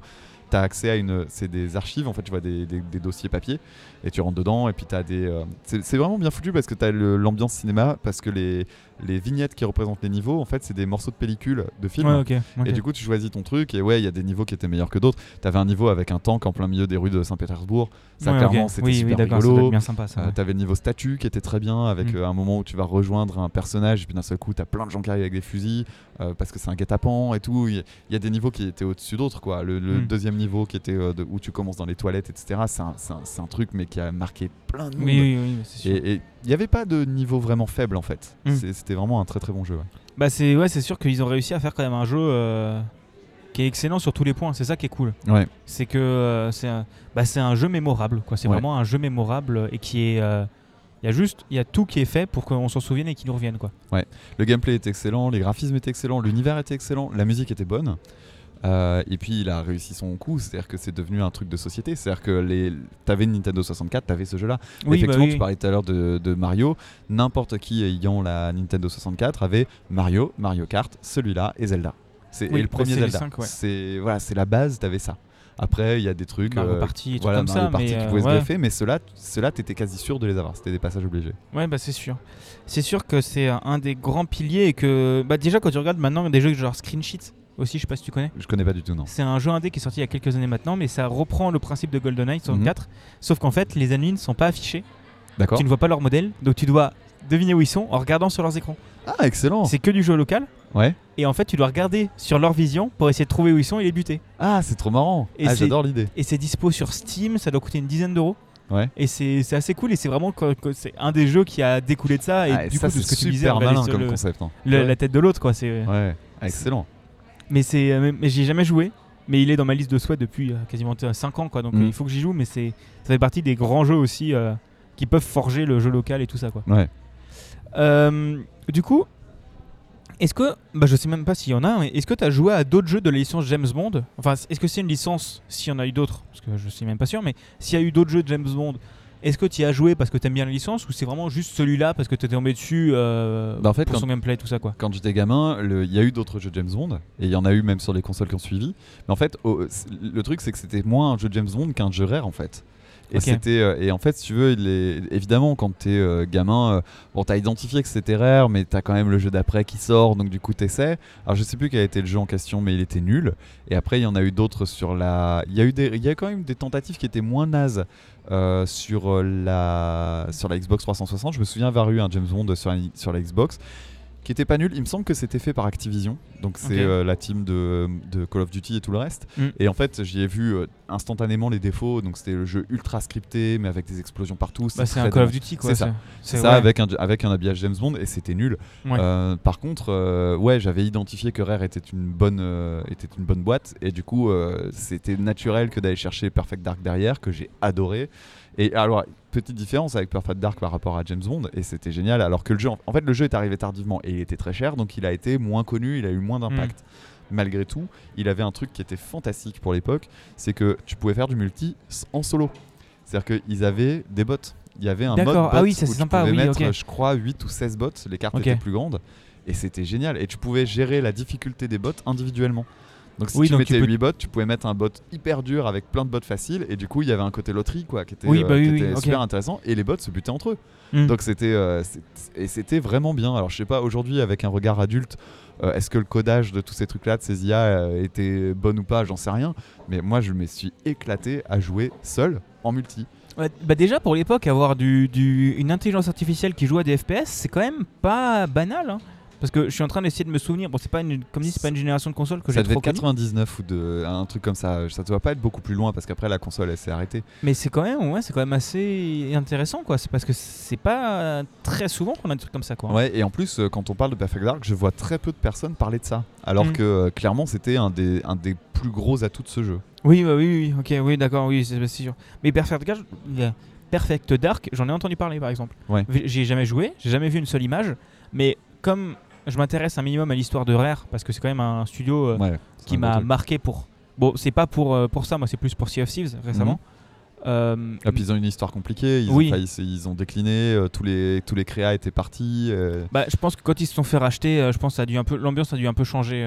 tu as accès à une. C'est des archives, en fait, tu vois des, des- des dossiers papier et tu rentres dedans et puis tu as des. euh, c'est c'est vraiment bien foutu parce que tu as l'ambiance cinéma, parce que les, les vignettes qui représentent les niveaux, en fait, c'est des morceaux de pellicule de film. Ouais. Et du coup, tu choisis ton truc, et ouais, il y a des niveaux qui étaient meilleurs que d'autres. T'avais un niveau avec un tank en plein milieu des rues de Saint-Pétersbourg. Ça, Ouais, clairement, c'était oui, super oui, rigolo. bien sympa ça. Euh. T'avais le niveau statut qui était très bien, avec Mm. euh, un moment où tu vas rejoindre un personnage, et puis d'un seul coup, t'as plein de gens qui arrivent avec des fusils, euh, parce que c'est un guet-apens et tout. Il y, a des niveaux qui étaient au-dessus d'autres, quoi. Le, le Mm. deuxième niveau qui était de- où tu commences dans les toilettes, etc., c'est un, truc, mais qui a marqué plein de monde. Oui, oui, oui, c'est sûr. Et il n'y avait pas de niveau vraiment faible, en fait. Mm. C'est- C'était vraiment un très très bon jeu. ouais. Bah c'est ouais, c'est sûr qu'ils ont réussi à faire quand même un jeu euh, qui est excellent sur tous les points. C'est ça qui est cool. Ouais. C'est que euh, c'est un, bah, c'est un jeu mémorable. quoi. C'est Ouais. vraiment un jeu mémorable et qui est. euh, Il y a juste, il y a tout qui est fait pour qu'on s'en souvienne et qu'il nous revienne quoi. Le gameplay était excellent, les graphismes étaient excellents, l'univers était excellent, la musique était bonne. Euh, et puis il a réussi son coup, c'est-à-dire que c'est devenu un truc de société. C'est-à-dire que les... t'avais une Nintendo 64, t'avais ce jeu-là. Oui, Effectivement, bah oui. tu parlais tout à l'heure de, de Mario. N'importe qui ayant la Nintendo 64 avait Mario, Mario Kart, celui-là et Zelda. C'est Oui, et le bah, premier les Zelda. ouais. C'est voilà, c'est la base. T'avais ça. Après, il y a des trucs. Mario euh, Party et tout voilà, comme Mario ça, Party mais, qui euh, pouvaient se ouais. greffer, mais ceux-là, ceux-là, t'étais quasi sûr de les avoir. C'était des passages obligés. Ouais, bah c'est sûr. C'est sûr que c'est un- un des grands piliers et que bah déjà quand tu regardes maintenant des jeux genre Screen Sheet aussi, je sais pas si tu connais. Je connais pas du tout, non. C'est un jeu indé qui est sorti il y a quelques années maintenant, mais ça reprend le principe de Mhm. GoldenEye 64. Sauf qu'en fait, les ennemis ne sont pas affichés. D'accord. Tu ne vois pas leur modèle, donc tu dois deviner où ils sont en regardant sur leurs écrans. Ah, excellent. C'est que du jeu local. Ouais. Et en fait, tu dois regarder sur leur vision pour essayer de trouver où ils sont et les buter. Ah, c'est trop marrant. Et ah, j'adore l'idée. Et c'est dispo sur Steam, ça doit coûter une dizaine d'euros. Ouais. Et c'est assez cool et c'est vraiment c'est un des jeux qui a découlé de ça et Ah, du ça, coup de ce que tu disais malin comme le- concept. hein. le- Ouais. la tête de l'autre quoi. C'est Ouais, excellent. Mais c'est euh, mais- mais j'y ai jamais joué. Mais il est dans ma liste de souhaits depuis euh, quasiment 5 ans quoi. Donc Mm. euh, il faut que j'y joue. Mais c'est ça fait partie des grands jeux aussi euh, qui peuvent forger le jeu local et tout ça quoi. Ouais. Euh, du coup, est-ce que, bah je sais même pas s'il y en a, mais est-ce que tu as joué à d'autres jeux de la licence James Bond? Enfin, est-ce que c'est une licence, s'il y en a eu d'autres? Parce que je suis même pas sûr, mais s'il y a eu d'autres jeux de James Bond, est-ce que tu y as joué parce que t'aimes bien la licence ou c'est vraiment juste celui-là parce que t'étais tombé dessus euh, Bah, en fait, pour quand- son gameplay tout ça quoi? Quand j'étais gamin, il y a eu d'autres jeux James Bond, et il y en a eu même sur les consoles qui ont suivi. Mais en fait, le truc, c'est que c'était moins un jeu James Bond qu'un jeu rare, en fait. Et, c'était, euh, et en fait, si tu veux, il est- évidemment, quand t'es euh, gamin, euh, bon, t'as identifié que c'était rare, mais t'as quand même le jeu d'après qui sort, donc du coup, t'essaies. Alors, je sais plus quel était le jeu en question, mais il était nul. Et après, il y en a eu d'autres sur la. Il y a eu des, il y a quand même des tentatives qui étaient moins nazes euh, sur la sur la Xbox 360. Je me souviens avoir eu un James Bond sur sur la Xbox qui était pas nul. Il me semble que c'était fait par Activision, donc c'est euh, la team de, de Call of Duty et tout le reste. Mm. Et en fait, j'y ai vu euh, instantanément les défauts. Donc c'était le jeu ultra scripté, mais avec des explosions partout. Bah, c'est un Call of Duty quoi. C'est ça. C'est ça, ouais. avec un, avec un habillage James Bond, et c'était nul. Ouais. Euh, par contre, ouais, j'avais identifié que Rare était une bonne, était une bonne boîte, et du coup, c'était naturel que d'aller chercher Perfect Dark derrière, que j'ai adoré. Et alors, petite différence avec Perfect Dark par rapport à James Bond, et c'était génial. Alors que le jeu, en fait, le jeu est arrivé tardivement et il était très cher, donc il a été moins connu, il a eu moins d'impact. Malgré tout, il avait un truc qui était fantastique pour l'époque, c'est que tu pouvais faire du multi en solo. C'est-à-dire qu'ils avaient des bots. Il y avait un mode bot Ah oui, ça, où tu sympa, pouvais oui, mettre, je crois, 8 ou 16 bots. Les cartes étaient plus grandes. Et c'était génial. Et tu pouvais gérer la difficulté des bots individuellement. Donc si Oui, tu donc mettais tu peux- 8 bots, tu pouvais mettre un bot hyper dur avec plein de bots faciles. Et du coup, il y avait un côté loterie quoi, qui était, Oui, euh, bah oui, qui oui, était ok. super intéressant. Et les bots se butaient entre eux. Hmm. Donc c'était euh, et c'était vraiment bien. Alors je sais pas aujourd'hui avec un regard adulte, euh, est-ce que le codage de tous ces trucs là de ces IA était bon ou pas, j'en sais rien. Mais moi je me suis éclaté à jouer seul en multi. Bah déjà pour l'époque avoir du, du- une intelligence artificielle qui joue à des FPS c'est quand même pas banal hein. Parce que je suis en train d'essayer de me souvenir bon c'est pas une, comme dit c'est pas une génération de consoles que ça j'ai devait trop être connue, 99 ou de, un truc comme ça. Ça doit pas être beaucoup plus loin parce qu'après la console elle s'est arrêtée. mais c'est quand même ouais c'est quand même assez intéressant quoi c'est parce que c'est pas très souvent qu'on a des trucs comme ça quoi Ouais, et en plus, euh, quand on parle de Perfect Dark, je vois très peu de personnes parler de ça. Alors Mm. que euh, clairement, c'était un des, un des plus gros atouts de ce jeu. oui bah oui oui ok oui d'accord oui c'est c'est sûr mais Perfect Dark euh, Perfect Dark j'en ai entendu parler par exemple Ouais. j'ai jamais joué j'ai jamais vu une seule image mais comme je m'intéresse un minimum à l'histoire de Rare parce que c'est quand même un studio euh, Ouais, qui m'a marqué pour. Bon, c'est pas pour, euh, pour ça, moi, c'est plus pour Sea of Thieves récemment. Euh, Et puis ils ont une histoire compliquée, ils, Oui. ont, ils ont décliné, tous, les, tous les créas étaient partis. bah, je pense que quand ils se sont fait racheter, je pense ça a dû un peu, l'ambiance a dû un peu changer.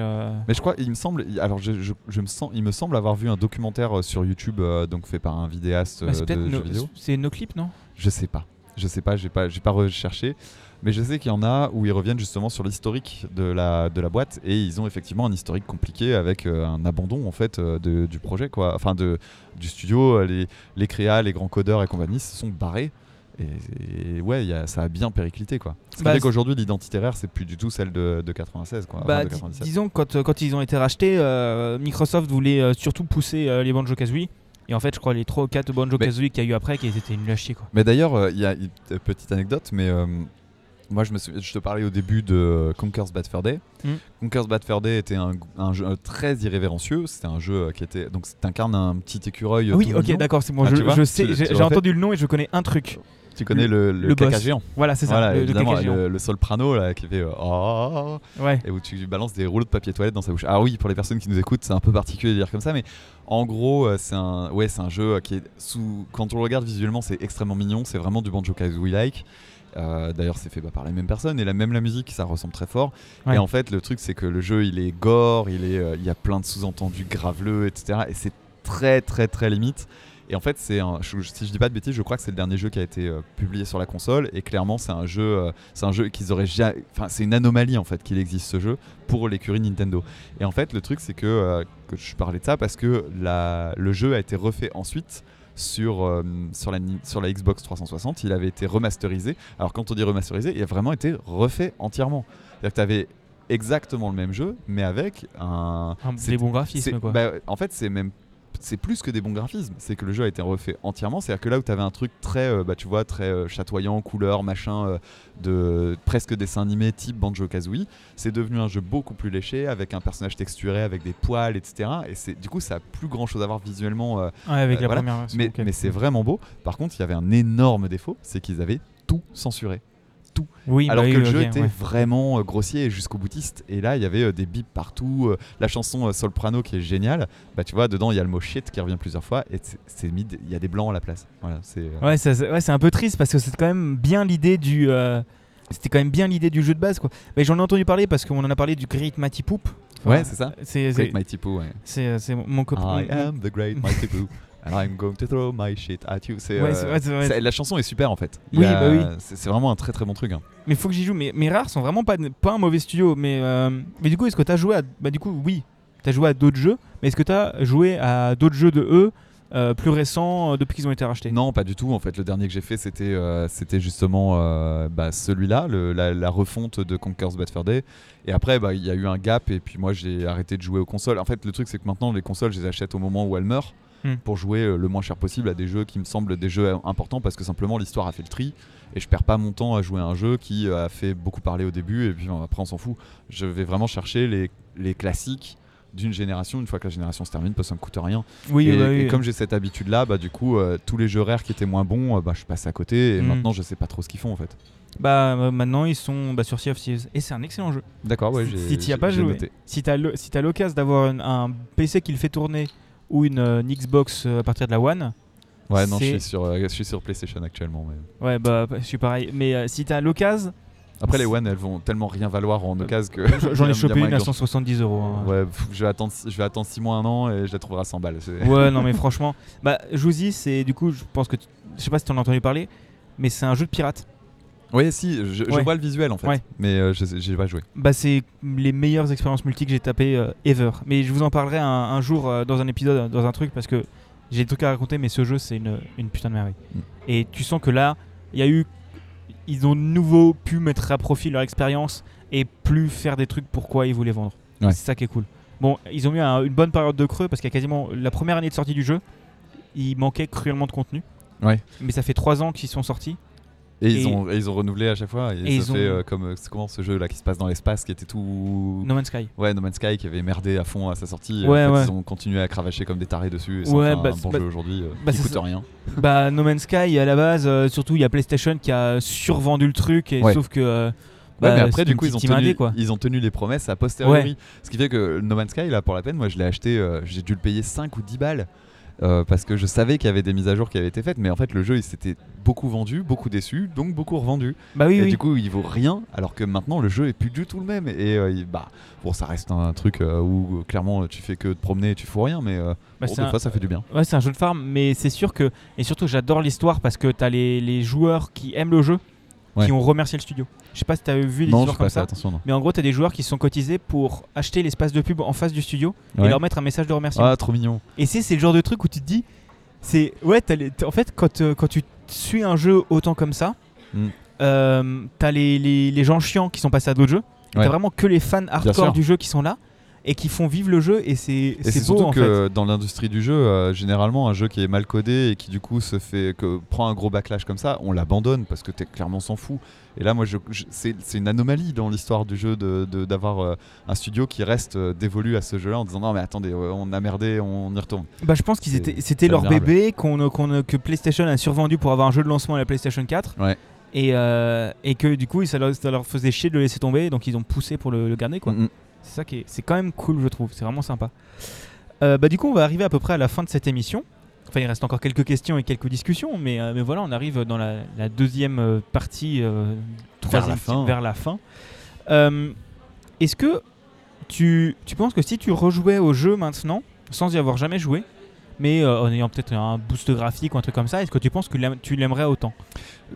Mais je crois, il me semble, alors je, je- je me sens, il me semble avoir vu un documentaire sur YouTube, donc fait par un vidéaste Bah, c'est de no, vidéo. c'est no clip, non? Je sais pas. Je sais pas, j'ai pas, j'ai pas recherché. Mais je sais qu'il y en a où ils reviennent justement sur l'historique de la, de la boîte et ils ont effectivement un historique compliqué avec euh, un abandon en fait euh, de- du projet quoi. Enfin de, du studio, les, les créas, les grands codeurs et compagnie se sont barrés. Et, et ouais, il y a- ça a bien périclité quoi. Ce qui Bah, c'est- qu'aujourd'hui l'identité rare c'est plus du tout celle de, de 96 quoi. bah, enfin, de di- 97. Disons que quand, euh, quand ils ont été rachetés, euh, Microsoft voulait euh, surtout pousser euh, les Banjo Kazooie. Et en fait, je crois les 3 ou 4 Banjo Kazooie qu'il y a eu après, qui étaient nuls à chier quoi. Mais d'ailleurs, il y a une petite anecdote, mais moi je, me souviens- je te parlais au début de Conker's Bad Fur Day. Mm. Conker's Bad Fur Day était un, un jeu euh, très irrévérencieux. C'était un jeu euh, qui était. Donc t'incarnes un petit écureuil. oui, ok, d'accord, c'est bon. Ah, je, tu vois, je sais, tu- j'ai tu entendu le nom et je connais un truc. Tu connais le, le, le caca géant. Voilà, c'est ça. Voilà, le, évidemment, le, le soprano là, qui fait euh, Oh Ouais. et où tu balances des rouleaux de papier toilette dans sa bouche. Ah oui, pour les personnes qui nous écoutent, c'est un peu particulier de dire comme ça, mais en gros, euh, c'est un, ouais, c'est un jeu qui est sous. Quand on le regarde visuellement, c'est extrêmement mignon. C'est vraiment du Banjo Kazooie like. Euh, D'ailleurs, c'est fait bah, par les mêmes personnes et la même la musique, ça ressemble très fort. Ouais. Et en fait, le truc, c'est que le jeu, il est gore, il est, euh, il y a plein de sous-entendus graveleux, etc. Et c'est très, très, très limite. Et en fait, c'est si je dis pas de bêtises, je crois que c'est le dernier jeu qui a été euh, publié sur la console. Et clairement, c'est un jeu, euh, c'est un jeu qu'ils auraient jamais. Enfin, c'est une anomalie en fait qu'il existe ce jeu pour l'écurie Nintendo. Et en fait, le truc, c'est que, euh, que je parlais de ça parce que la, le jeu a été refait ensuite sur, euh, sur, la, sur la Xbox 360. Il avait été remasterisé. Alors, quand on dit remasterisé, il a vraiment été refait entièrement. C'est-à-dire que tu avais exactement le même jeu, mais avec un. Un- c'est- des bons graphismes, quoi. bah, en fait, c'est même c'est plus que des bons graphismes, c'est que le jeu a été refait entièrement. C'est-à-dire que là où tu avais un truc très, euh, bah, tu vois, très euh, chatoyant, couleur, machin, euh, de presque dessin animé type Banjo Kazooie, c'est devenu un jeu beaucoup plus léché avec un personnage texturé, avec des poils, etc. Et c'est du coup, ça a plus grand chose à voir visuellement, Ouais, avec la voilà. première version. mais c'est vraiment beau. Par contre, il y avait un énorme défaut, c'est qu'ils avaient tout censuré. Oui, Alors bah que le jeu était ouais. vraiment euh, grossier et jusqu'au boutiste. Et là, il y avait euh, des bips partout. euh, la chanson Soprano qui est géniale. Bah, tu vois, dedans, il y a le mot shit qui revient plusieurs fois. Et c'est- mis, il y a des blancs à la place. Voilà, c'est. Ouais, c'est ouais, un peu triste parce que c'est quand même bien l'idée du. euh, C'était quand même bien l'idée du jeu de base, quoi. Mais j'en ai entendu parler parce qu'on en a parlé du Great Mighty Poop. Ouais, c'est ça. C'est Great Mighty ouais. c'est mon copain. I am the Great Mighty Pooh. And I'm going to throw my shit at you. C'est, Ouais, euh, ouais, ouais. la chanson est super en fait. Oui, bah oui. C'est vraiment un très très bon truc. hein. Mais faut que j'y joue. Mais, mais rares sont vraiment pas, pas un mauvais studio. Mais, euh, mais du coup, est-ce que t'as joué à. Bah, du coup, oui, t'as joué à d'autres jeux. Mais est-ce que t'as joué à d'autres jeux de eux euh, plus récents depuis qu'ils ont été rachetés? Non, pas du tout. En fait, le dernier que j'ai fait, c'était c'était justement bah, celui-là, la refonte de Conker's Bad Fur Day. Et après, bah, il y a eu un gap, et puis moi, j'ai arrêté de jouer aux consoles. En fait, le truc, c'est que maintenant, les consoles, je les achète au moment où elles meurent. Hmm. Pour jouer euh, le moins cher possible à des jeux qui me semblent des jeux importants parce que simplement l'histoire a fait le tri et je perds pas mon temps à jouer à un jeu qui euh, a fait beaucoup parler au début et puis après on s'en fout. Je vais vraiment chercher les, les classiques d'une génération une fois que la génération se termine parce que ça me coûte rien Oui, et, bah et comme j'ai cette habitude là, bah du coup euh, tous les jeux rares qui étaient moins bons, euh, bah je passe à côté et Mm. maintenant je sais pas trop ce qu'ils font en fait. Bah, euh, maintenant, ils sont bah, sur Sea of Thieves. Et c'est un excellent jeu. D'accord, ouais, Si- t'y as pas joué. noté. Si t'as le- si t'as l'occasion d'avoir un, un PC qui le fait tourner ou une, euh, une Xbox euh, à partir de la One, Ouais, non, je suis sur euh, je suis sur PlayStation actuellement. mais- ouais, bah, je suis pareil. Mais euh, si t'as l'occasion, Après, les One, elles vont tellement rien valoir en occasion que. J'en ai chopé une à moins 170 euros. hein. Ouais, pff, je vais attendre, je vais attendre 6 mois, un an et je la trouverai à 100 balles. Ouais, non, mais franchement, bah, Jouzy, c'est du coup, je pense que, je sais pas si tu en as entendu parler, mais c'est un jeu de pirate. Oui, si, je, je Ouais. vois le visuel en fait, Ouais. mais euh, je j'ai pas joué. Bah, c'est les meilleures expériences multi que j'ai tapées euh, ever. Mais je vous en parlerai un, un jour euh, dans un épisode, euh, dans un truc, parce que j'ai des trucs à raconter, mais ce jeu, c'est une, une putain de merveille. Mm. Et tu sens que là, il y a eu. Ils ont de nouveau pu mettre à profit leur expérience et plus faire des trucs pour quoi ils voulaient vendre. Ouais. C'est ça qui est cool. Bon, ils ont eu un- une bonne période de creux parce qu'il y a quasiment la première année de sortie du jeu, il manquait cruellement de contenu. Ouais. Mais ça fait trois ans qu'ils sont sortis. Et, ils, ont, et ils ont renouvelé à chaque fois. Et, Et ça ils fait ont- euh, comme euh, c'est comment ce jeu là qui se passe dans l'espace qui était tout. No Man's Sky. Ouais, No Man's Sky qui avait merdé à fond à sa sortie. Ouais, en fait, ouais. Ils ont continué à cravacher comme des tarés dessus. Et c'est Ouais, bah, un bon bah- jeu aujourd'hui euh, bah, qui coûte ça. rien. bah, No Man's Sky, à la base, euh, surtout, il y a PlayStation qui a survendu le truc. Et Ouais. Sauf que. Ouais, bah, mais après, c'est du coup, ils ont, tenu, indé, ils ont tenu les promesses à posteriori. Ce qui fait que No Man's Sky, là, pour la peine, moi, je l'ai acheté, euh, j'ai dû le payer 5 ou 10 balles. Euh, parce que je savais qu'il y avait des mises à jour qui avaient été faites, mais en fait le jeu il s'était beaucoup vendu, beaucoup déçu, donc beaucoup revendu. Bah oui, et oui. du coup il vaut rien, alors que maintenant le jeu est plus du tout le même. Et euh, il- bah bon, ça reste un truc euh, où clairement tu fais que te promener et tu fous rien, mais Bah, des un- fois ça fait du bien. Ouais, c'est un jeu de farm, mais c'est sûr que. Et surtout, j'adore l'histoire parce que t'as les, les joueurs qui aiment le jeu Ouais. qui ont remercié le studio. Je sais pas si t'as vu des Non, histoires comme ça. attention. Non. Mais en gros, t'as des joueurs qui sont cotisés pour acheter l'espace de pub en face du studio Ouais. et leur mettre un message de remerciement. Ah, trop mignon. Et c'est le genre de truc où tu te dis, c'est ouais, les- en fait quand, euh, quand tu suis un jeu autant comme ça, Mm. euh, t'as les, les, les gens chiants qui sont passés à d'autres jeux. Ouais. T'as vraiment que les fans hardcore du jeu qui sont là et qui font vivre le jeu et c'est c'est beau surtout en fait. que dans l'industrie du jeu, euh, généralement, un jeu qui est mal codé et qui du coup se fait que prend un gros backlash comme ça, on l'abandonne parce que t'es clairement s'en fout. Et là, moi, je, je- c'est une anomalie dans l'histoire du jeu de de- d'avoir euh, un studio qui reste euh, dévolu à ce jeu-là en disant non mais attendez, on a merdé, on y retourne. Bah, je pense qu'ils étaient, c'était leur admirable. bébé qu'on, que PlayStation a survendu pour avoir un jeu de lancement à la PlayStation 4. Ouais. Et, euh, et que du coup, ça leur, ça leur faisait chier de le laisser tomber, donc ils ont poussé pour le, le garder. Quoi. Mm. C'est ça qui est, c'est quand même cool, je trouve. C'est vraiment sympa. Euh, bah, du coup, on va arriver à peu près à la fin de cette émission. Enfin, il reste encore quelques questions et quelques discussions, mais, euh, mais voilà, on arrive dans la, la deuxième euh, partie, euh, troisième la fin. vers la fin. Est-ce que tu, tu penses que si tu rejouais au jeu maintenant, sans y avoir jamais joué, mais euh, en ayant peut-être un boost graphique ou un truc comme ça, est-ce que tu penses que tu l'aimerais autant?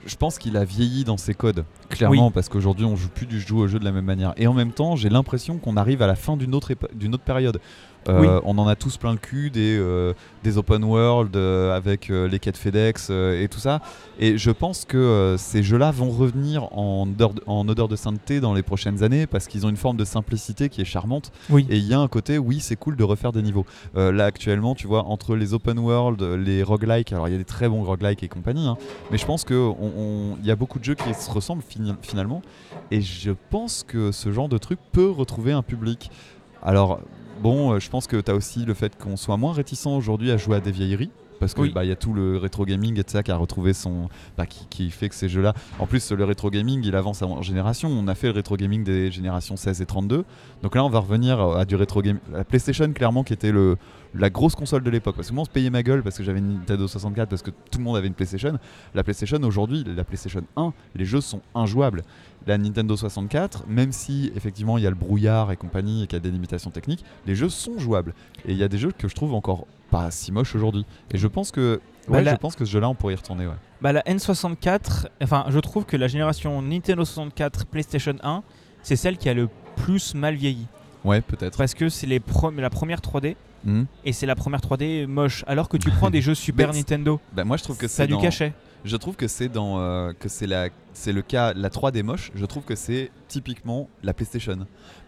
Je pense qu'il a vieilli dans ses codes, clairement, parce qu'aujourd'hui on joue plus du joue au jeu de la même manière. Et en même temps, j'ai l'impression qu'on arrive à la fin d'une autre, d'une autre période. Euh, Oui. On en a tous plein le cul des, euh, des open world euh, avec les quêtes FedEx et tout ça. Et je pense que ces jeux-là vont revenir en odeur, de, en odeur de sainteté dans les prochaines années parce qu'ils ont une forme de simplicité qui est charmante. Oui. Et il y a un côté, oui, c'est cool de refaire des niveaux. Là, actuellement, tu vois, entre les open world, les roguelikes, alors il y a des très bons roguelikes et compagnie, hein, mais je pense qu'il on, on- il y a beaucoup de jeux qui se ressemblent finalement. Et je pense que ce genre de truc peut retrouver un public. Alors, bon, euh, je pense que tu as aussi le fait qu'on soit moins réticent aujourd'hui à jouer à des vieilleries. Parce qu'il Oui. y a tout le rétro gaming et ça qui a retrouvé son. bah, qui, qui fait que ces jeux-là. En plus, le rétro gaming, il avance en génération. On a fait le rétro gaming des générations 16 et 32. Donc là, on va revenir à du rétro gaming. La PlayStation, clairement, qui était le, la grosse console de l'époque. Parce que moi, on se payait ma gueule parce que j'avais une Nintendo 64, parce que tout le monde avait une PlayStation. La PlayStation, aujourd'hui, la PlayStation 1, les jeux sont injouables. La Nintendo 64, même si effectivement il y a le brouillard et compagnie et qu'il y a des limitations techniques, les jeux sont jouables. Et il y a des jeux que je trouve encore pas si moches aujourd'hui. Et je pense que. Bah Ouais, là- je pense que ce jeu-là, on pourrait y retourner. Ouais. Bah, la N64, enfin, je trouve que la génération Nintendo 64, PlayStation 1, c'est celle qui a le plus mal vieilli. Ouais, peut-être. Parce que c'est les la première 3D Mhm. et c'est la première 3D moche. Alors que tu prends des jeux Super c'est- Nintendo, Bah, moi, je trouve que ça a c'est du dans- cachet. Je trouve que c'est dans euh, que c'est la c'est le cas la 3D moche. Je trouve que c'est typiquement la PlayStation.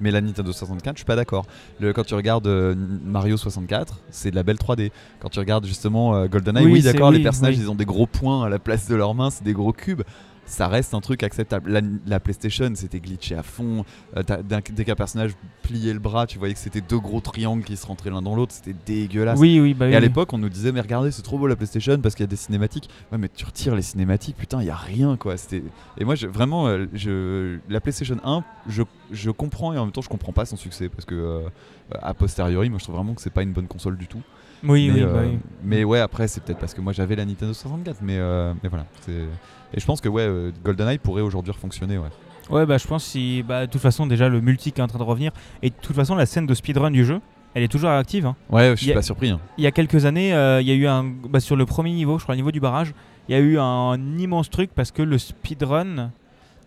Mais la Nintendo 64, je suis pas d'accord. Le- Quand tu regardes euh, Mario 64, c'est de la belle 3D. Quand tu regardes justement euh, GoldenEye, Oui, oui, c'est- d'accord, les personnages oui. ils ont des gros points à la place de leurs mains, c'est des gros cubes. Ça reste un truc acceptable. La, la PlayStation, c'était glitché à fond. Euh, dès qu'un personnage pliait le bras, tu voyais que c'était deux gros triangles qui se rentraient l'un dans l'autre. C'était dégueulasse. Oui, oui, bah Et oui. à l'époque, on nous disait, mais regardez, c'est trop beau la PlayStation parce qu'il y a des cinématiques. Ouais, mais tu retires les cinématiques, putain, il y a rien quoi. C'était et moi, je, vraiment, euh, je, la PlayStation 1, je, je comprends et en même temps, je comprends pas son succès parce que euh, a posteriori, moi, je trouve vraiment que c'est pas une bonne console du tout. Oui, mais, oui, bah euh, oui. mais ouais, après, c'est peut-être parce que moi, j'avais la Nintendo 64, mais, euh, mais voilà. Et je pense que ouais, euh, GoldenEye pourrait aujourd'hui refonctionner, ouais. Ouais, bah je pense si. Bah, de toute façon, déjà le multi qui est en train de revenir. Et de toute façon, la scène de speedrun du jeu, elle est toujours active. hein. Ouais, je suis a- pas surpris. hein. Il y a quelques années, euh, il y a eu un. Bah, sur le premier niveau, je crois, le niveau du barrage, il y a eu un immense truc parce que le speedrun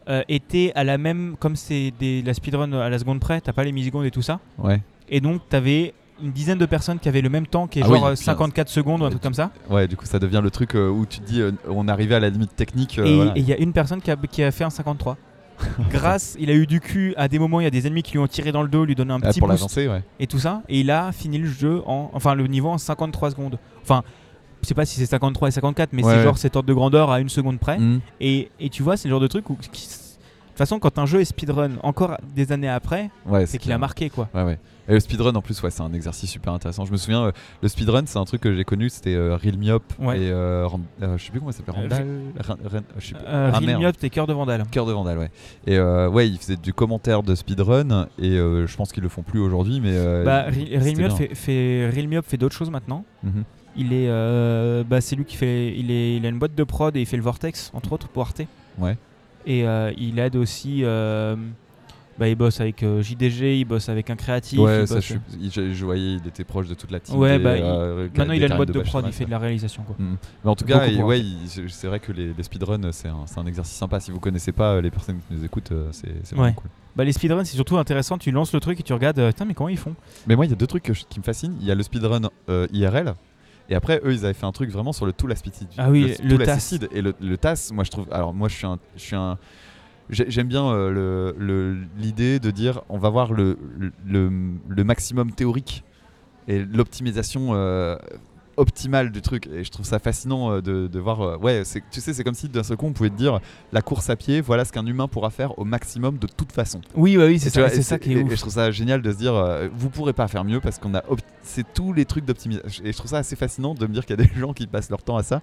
euh, était à la même. Comme c'est la speedrun à la seconde près, t'as pas les millisecondes et tout ça. Ouais. Et donc, t'avais une dizaine de personnes qui avaient le même temps, qui est Ah genre oui, euh, putain. 54 secondes ou un truc comme ça. Ouais, du coup, ça devient le truc euh, où tu te dis, euh, on arrivé à la limite technique. et voilà. il y a une personne qui a, qui a fait un 53. Grâce, il a eu du cul à des moments, il y a des ennemis qui lui ont tiré dans le dos, lui donné un Ah, petit pour boost l'avancer, ouais. et tout ça. Et il a fini le jeu en. Enfin, le niveau en 53 secondes. Enfin, je sais pas si c'est 53 et 54, mais Ouais, c'est ouais. genre cet ordre de grandeur à une seconde près. Mhm. Et, et tu vois, c'est le genre de truc où. de toute façon, quand un jeu est speedrun encore des années après, c'est qu'il a marqué quoi. Ouais, ouais. Et le speedrun, en plus, ouais, c'est un exercice super intéressant. Je me souviens, euh, le speedrun, c'est un truc que j'ai connu, c'était euh, Real Ouais. et euh, euh, je sais plus comment ça s'appelle, Euh, Randall Ran- Ran- je sais plus. Ah, Real t'es cœur de vandale. Cœur de Vandal, ouais. Et ouais, il faisait du commentaire de speedrun et je pense qu'ils le font plus aujourd'hui, mais. Bah, Real Real c'était Me Up bien. fait, fait- Real d'autres choses maintenant. Mhm. Il est, bah, c'est lui qui fait, il est, il a une boîte de prod et il fait le Vortex entre autres pour Arte. Ouais. Et il aide aussi, bah, il bosse avec euh, JDG, il bosse avec un créatif. Ouais, il ça, bosse- je, suis- il- je, je voyais, il était proche de toute la team. Ouais, des, bah, il- euh, Maintenant il a une boîte de Bachar, prod, il fait de la réalisation quoi. Mhm. Mais en tout cas, ouais, il- c'est vrai que les, les speedruns, c'est un, exercice sympa. Si vous connaissez pas euh, les personnes qui nous écoutent, c'est vraiment Ouais. cool. Bah, les speedruns c'est surtout intéressant, tu lances le truc et tu regardes, putain mais comment ils font? Mais moi, il y a deux trucs que je- qui me fascinent. Il y a le speedrun euh, IRL. Et après, eux, ils avaient fait un truc vraiment sur le tout l'assisted. Ah oui, le tout TAS. Et le, le TAS, moi, je trouve. Alors, moi, je suis un. Je suis un j'ai- J'aime bien euh, l'idée de dire on va voir le, le, le maximum théorique et l'optimisation euh, optimale du truc. Et je trouve ça fascinant euh, de, de voir. ouais, tu sais, c'est comme si d'un seul coup on pouvait te dire la course à pied, voilà ce qu'un humain pourra faire au maximum de toute façon. Oui, oui, c'est ça, c'est qui est et- et je trouve ça génial de se dire, euh, vous pourrez pas faire mieux parce qu'on a, c'est tous les trucs d'optimisation. Et je trouve ça assez fascinant de me dire qu'il y a des gens qui passent leur temps à ça.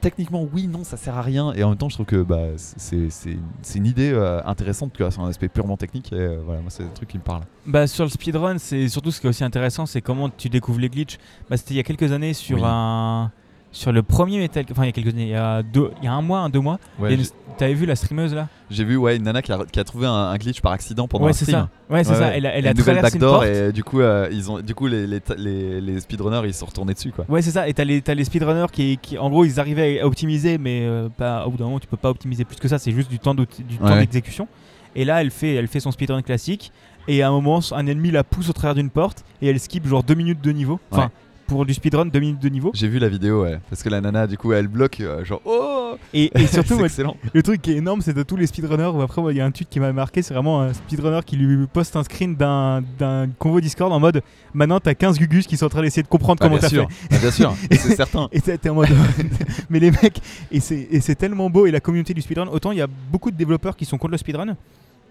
Techniquement, oui, non, ça sert à rien. Et en même temps, je trouve que bah, c'est, c'est, c'est une idée euh, intéressante, que c'est un aspect purement technique. Et euh, voilà, moi, c'est le truc qui me parle. Bah sur le speedrun, c'est surtout ce qui est aussi intéressant, c'est comment tu découvres les glitches. Bah c'était il y a quelques années sur Oui. un sur le premier Metal, enfin il y a quelques années, il y a deux, il y a un mois, un deux mois. Ouais, T'avais vu la streameuse là? J'ai vu ouais, une nana qui a, qui a trouvé un, un glitch par accident pendant Ouais un stream. ça. Ouais c'est Ouais, ça. ouais. Elle a, Une nouvelle une backdoor et du coup, euh, ils ont, du coup les, les, les, les speedrunners ils sont retournés dessus quoi. Ouais c'est ça. Et t'as les, les speedrunners qui, qui, en gros, ils arrivaient à optimiser, mais euh, pas au bout d'un moment, tu peux pas optimiser plus que ça. C'est juste du temps d'exécution. Et là, elle fait, elle fait son speedrun classique. Et à un moment, un ennemi la pousse au travers d'une porte et elle skip genre deux minutes de niveau. Enfin. Pour du speedrun, deux minutes de niveau. J'ai vu la vidéo, ouais, parce que la nana du coup elle bloque, euh, genre oh Et, et surtout, moi, excellent. Le truc qui est énorme, c'est de tous les speedrunners. Où après, il y a un tweet qui m'a marqué. C'est vraiment un speedrunner qui lui poste un screen d'un d'un convo Discord en mode Maintenant, t'as 15 gugus qui sont en train d'essayer de comprendre Ah, comment t'as sûr, fait. Ah, bien sûr, c'est certain. Et t'es t'es en mode. Mais les mecs, et c'est et c'est tellement beau. Et la communauté du speedrun, autant il y a beaucoup de développeurs qui sont contre le speedrun.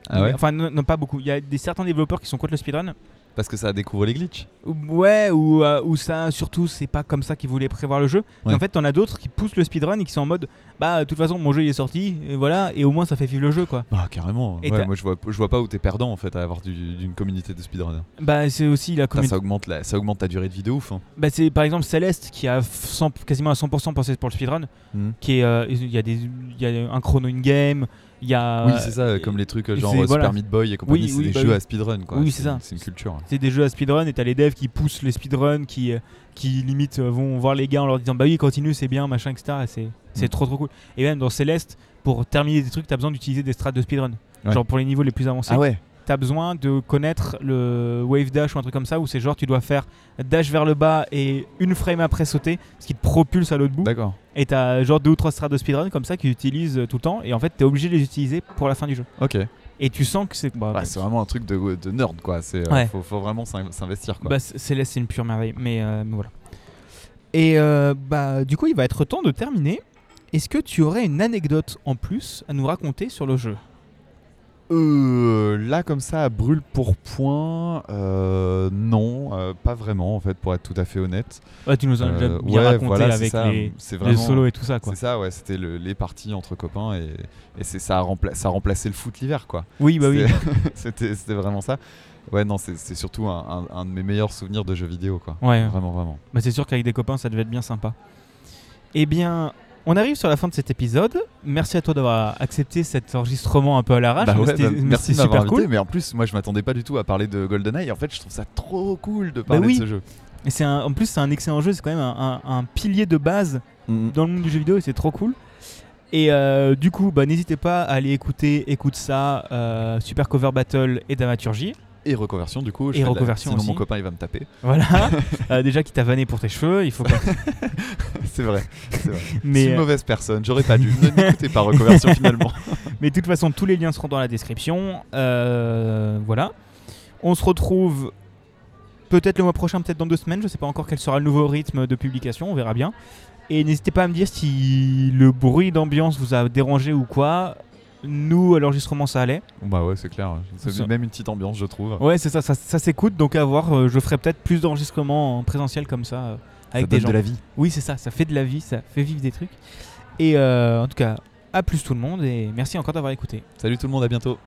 Ah ouais Enfin, non, non, pas beaucoup. Il y a des certains développeurs qui sont contre le speedrun. Parce que ça découvre les glitches. Ouais, ou, euh, ou ça, surtout, c'est pas comme ça qu'ils voulaient prévoir le jeu. Ouais. en fait, t'en as d'autres qui poussent le speedrun et qui sont en mode Bah, de toute façon, mon jeu il est sorti. Et voilà. Et au moins, ça fait vivre le jeu, quoi. Bah carrément. Et Ouais, moi je vois, je vois pas où t'es perdant en fait à avoir du- d'une communauté de speedrunners. Bah, c'est aussi la communauté. Ça augmente, la, ça augmente ta durée de vie de ouf. hein. Bah, c'est par exemple Céleste qui a 100 quasiment à 100% pensé pour le speedrun. Mhm. Qui est, euh, il y a y un chrono in game, il y a. oui, c'est ça, euh, comme les trucs genre euh, voilà. Super Meat Boy et compagnie, Oui, c'est oui, des bah jeux oui. à speedrun quoi. Oui, c'est ça. C'est une culture. C'est des jeux à speedrun et t'as les devs qui poussent les speedruns, qui, euh, qui limite vont voir les gars en leur disant bah oui continue c'est bien machin etc. Et c'est c'est Mm. trop trop cool. Et même dans Céleste pour terminer des trucs t'as besoin d'utiliser des strats de speedrun. Ouais. Genre pour les niveaux les plus avancés. Ah ouais T'as besoin de connaître le wave dash ou un truc comme ça où c'est genre tu dois faire dash vers le bas et une frame après sauter, ce qui te propulse à l'autre bout. D'accord. Et t'as genre deux ou trois strats de speedrun comme ça qu'ils utilisent euh, tout le temps et en fait t'es obligé de les utiliser pour la fin du jeu. Ok. Et tu sens que c'est. Bah, c'est vraiment un truc de, de nerd quoi. C'est, euh, Ouais. faut, faut vraiment s'in- s'investir quoi. bah, Céleste c'est une pure merveille, mais, euh, mais voilà. Et euh, bah du coup il va être temps de terminer. Est-ce que tu aurais une anecdote en plus à nous raconter sur le jeu? Euh, là comme ça, à brûle pour point, euh, non, euh, pas vraiment en fait, pour être tout à fait honnête. Ouais, Tu nous en as déjà bien ouais, raconté voilà, avec ça, les, solos et tout ça quoi. C'est ça, ouais, c'était le- les parties entre copains et, et c'est ça a, rempla- ça a remplacé le foot l'hiver quoi. Oui bah oui. C'était- c'était c'était vraiment ça. Ouais, non, c'est c'est surtout un, un- un de mes meilleurs souvenirs de jeux vidéo quoi. Ouais. Vraiment, vraiment. Bah, c'est sûr qu'avec des copains, ça devait être bien sympa. Eh bien, On arrive sur la fin de cet épisode. Merci à toi d'avoir accepté cet enregistrement un peu à l'arrache. Bah ouais, c'était- bah, merci de super invité, cool. mais en plus, moi je m'attendais pas du tout à parler de GoldenEye. En fait, je trouve ça trop cool de parler oui. de ce jeu. Et c'est un- en plus, c'est un excellent jeu. C'est quand même un, un- un pilier de base Mm. dans le monde du jeu vidéo et c'est trop cool. Et euh, du coup, bah, n'hésitez pas à aller écouter Écoute ça, euh, Super Cover Battle et Dramaturgie. Et reconversion, du coup. je Et la- reconversion Sinon, mon copain il va me taper. Voilà. Euh, déjà qui t'a vanné pour tes cheveux, il faut pas. c'est vrai. C'est vrai. je Mais, suis une euh, mauvaise personne. J'aurais pas dû. Ne m'écoutez pas, reconversion finalement. mais de toute façon, tous les liens seront dans la description. Euh, voilà. On se retrouve peut-être le mois prochain, peut-être dans deux semaines. Je sais pas encore quel sera le nouveau rythme de publication. On verra bien. Et n'hésitez pas à me dire si le bruit d'ambiance vous a dérangé ou quoi. Nous, à l'enregistrement, ça allait. bah ouais, c'est clair. C'est Ça- même une petite ambiance, je trouve. Ouais, c'est ça, ça, ça s'écoute. Donc à voir, euh, je ferai peut-être plus d'enregistrements en présentiel comme ça euh, Ça avec donne des gens. de la vie. Oui, c'est ça, ça fait de la vie, ça fait vivre des trucs. Et euh, en tout cas, à plus tout le monde et merci encore d'avoir écouté. Salut tout le monde, à bientôt.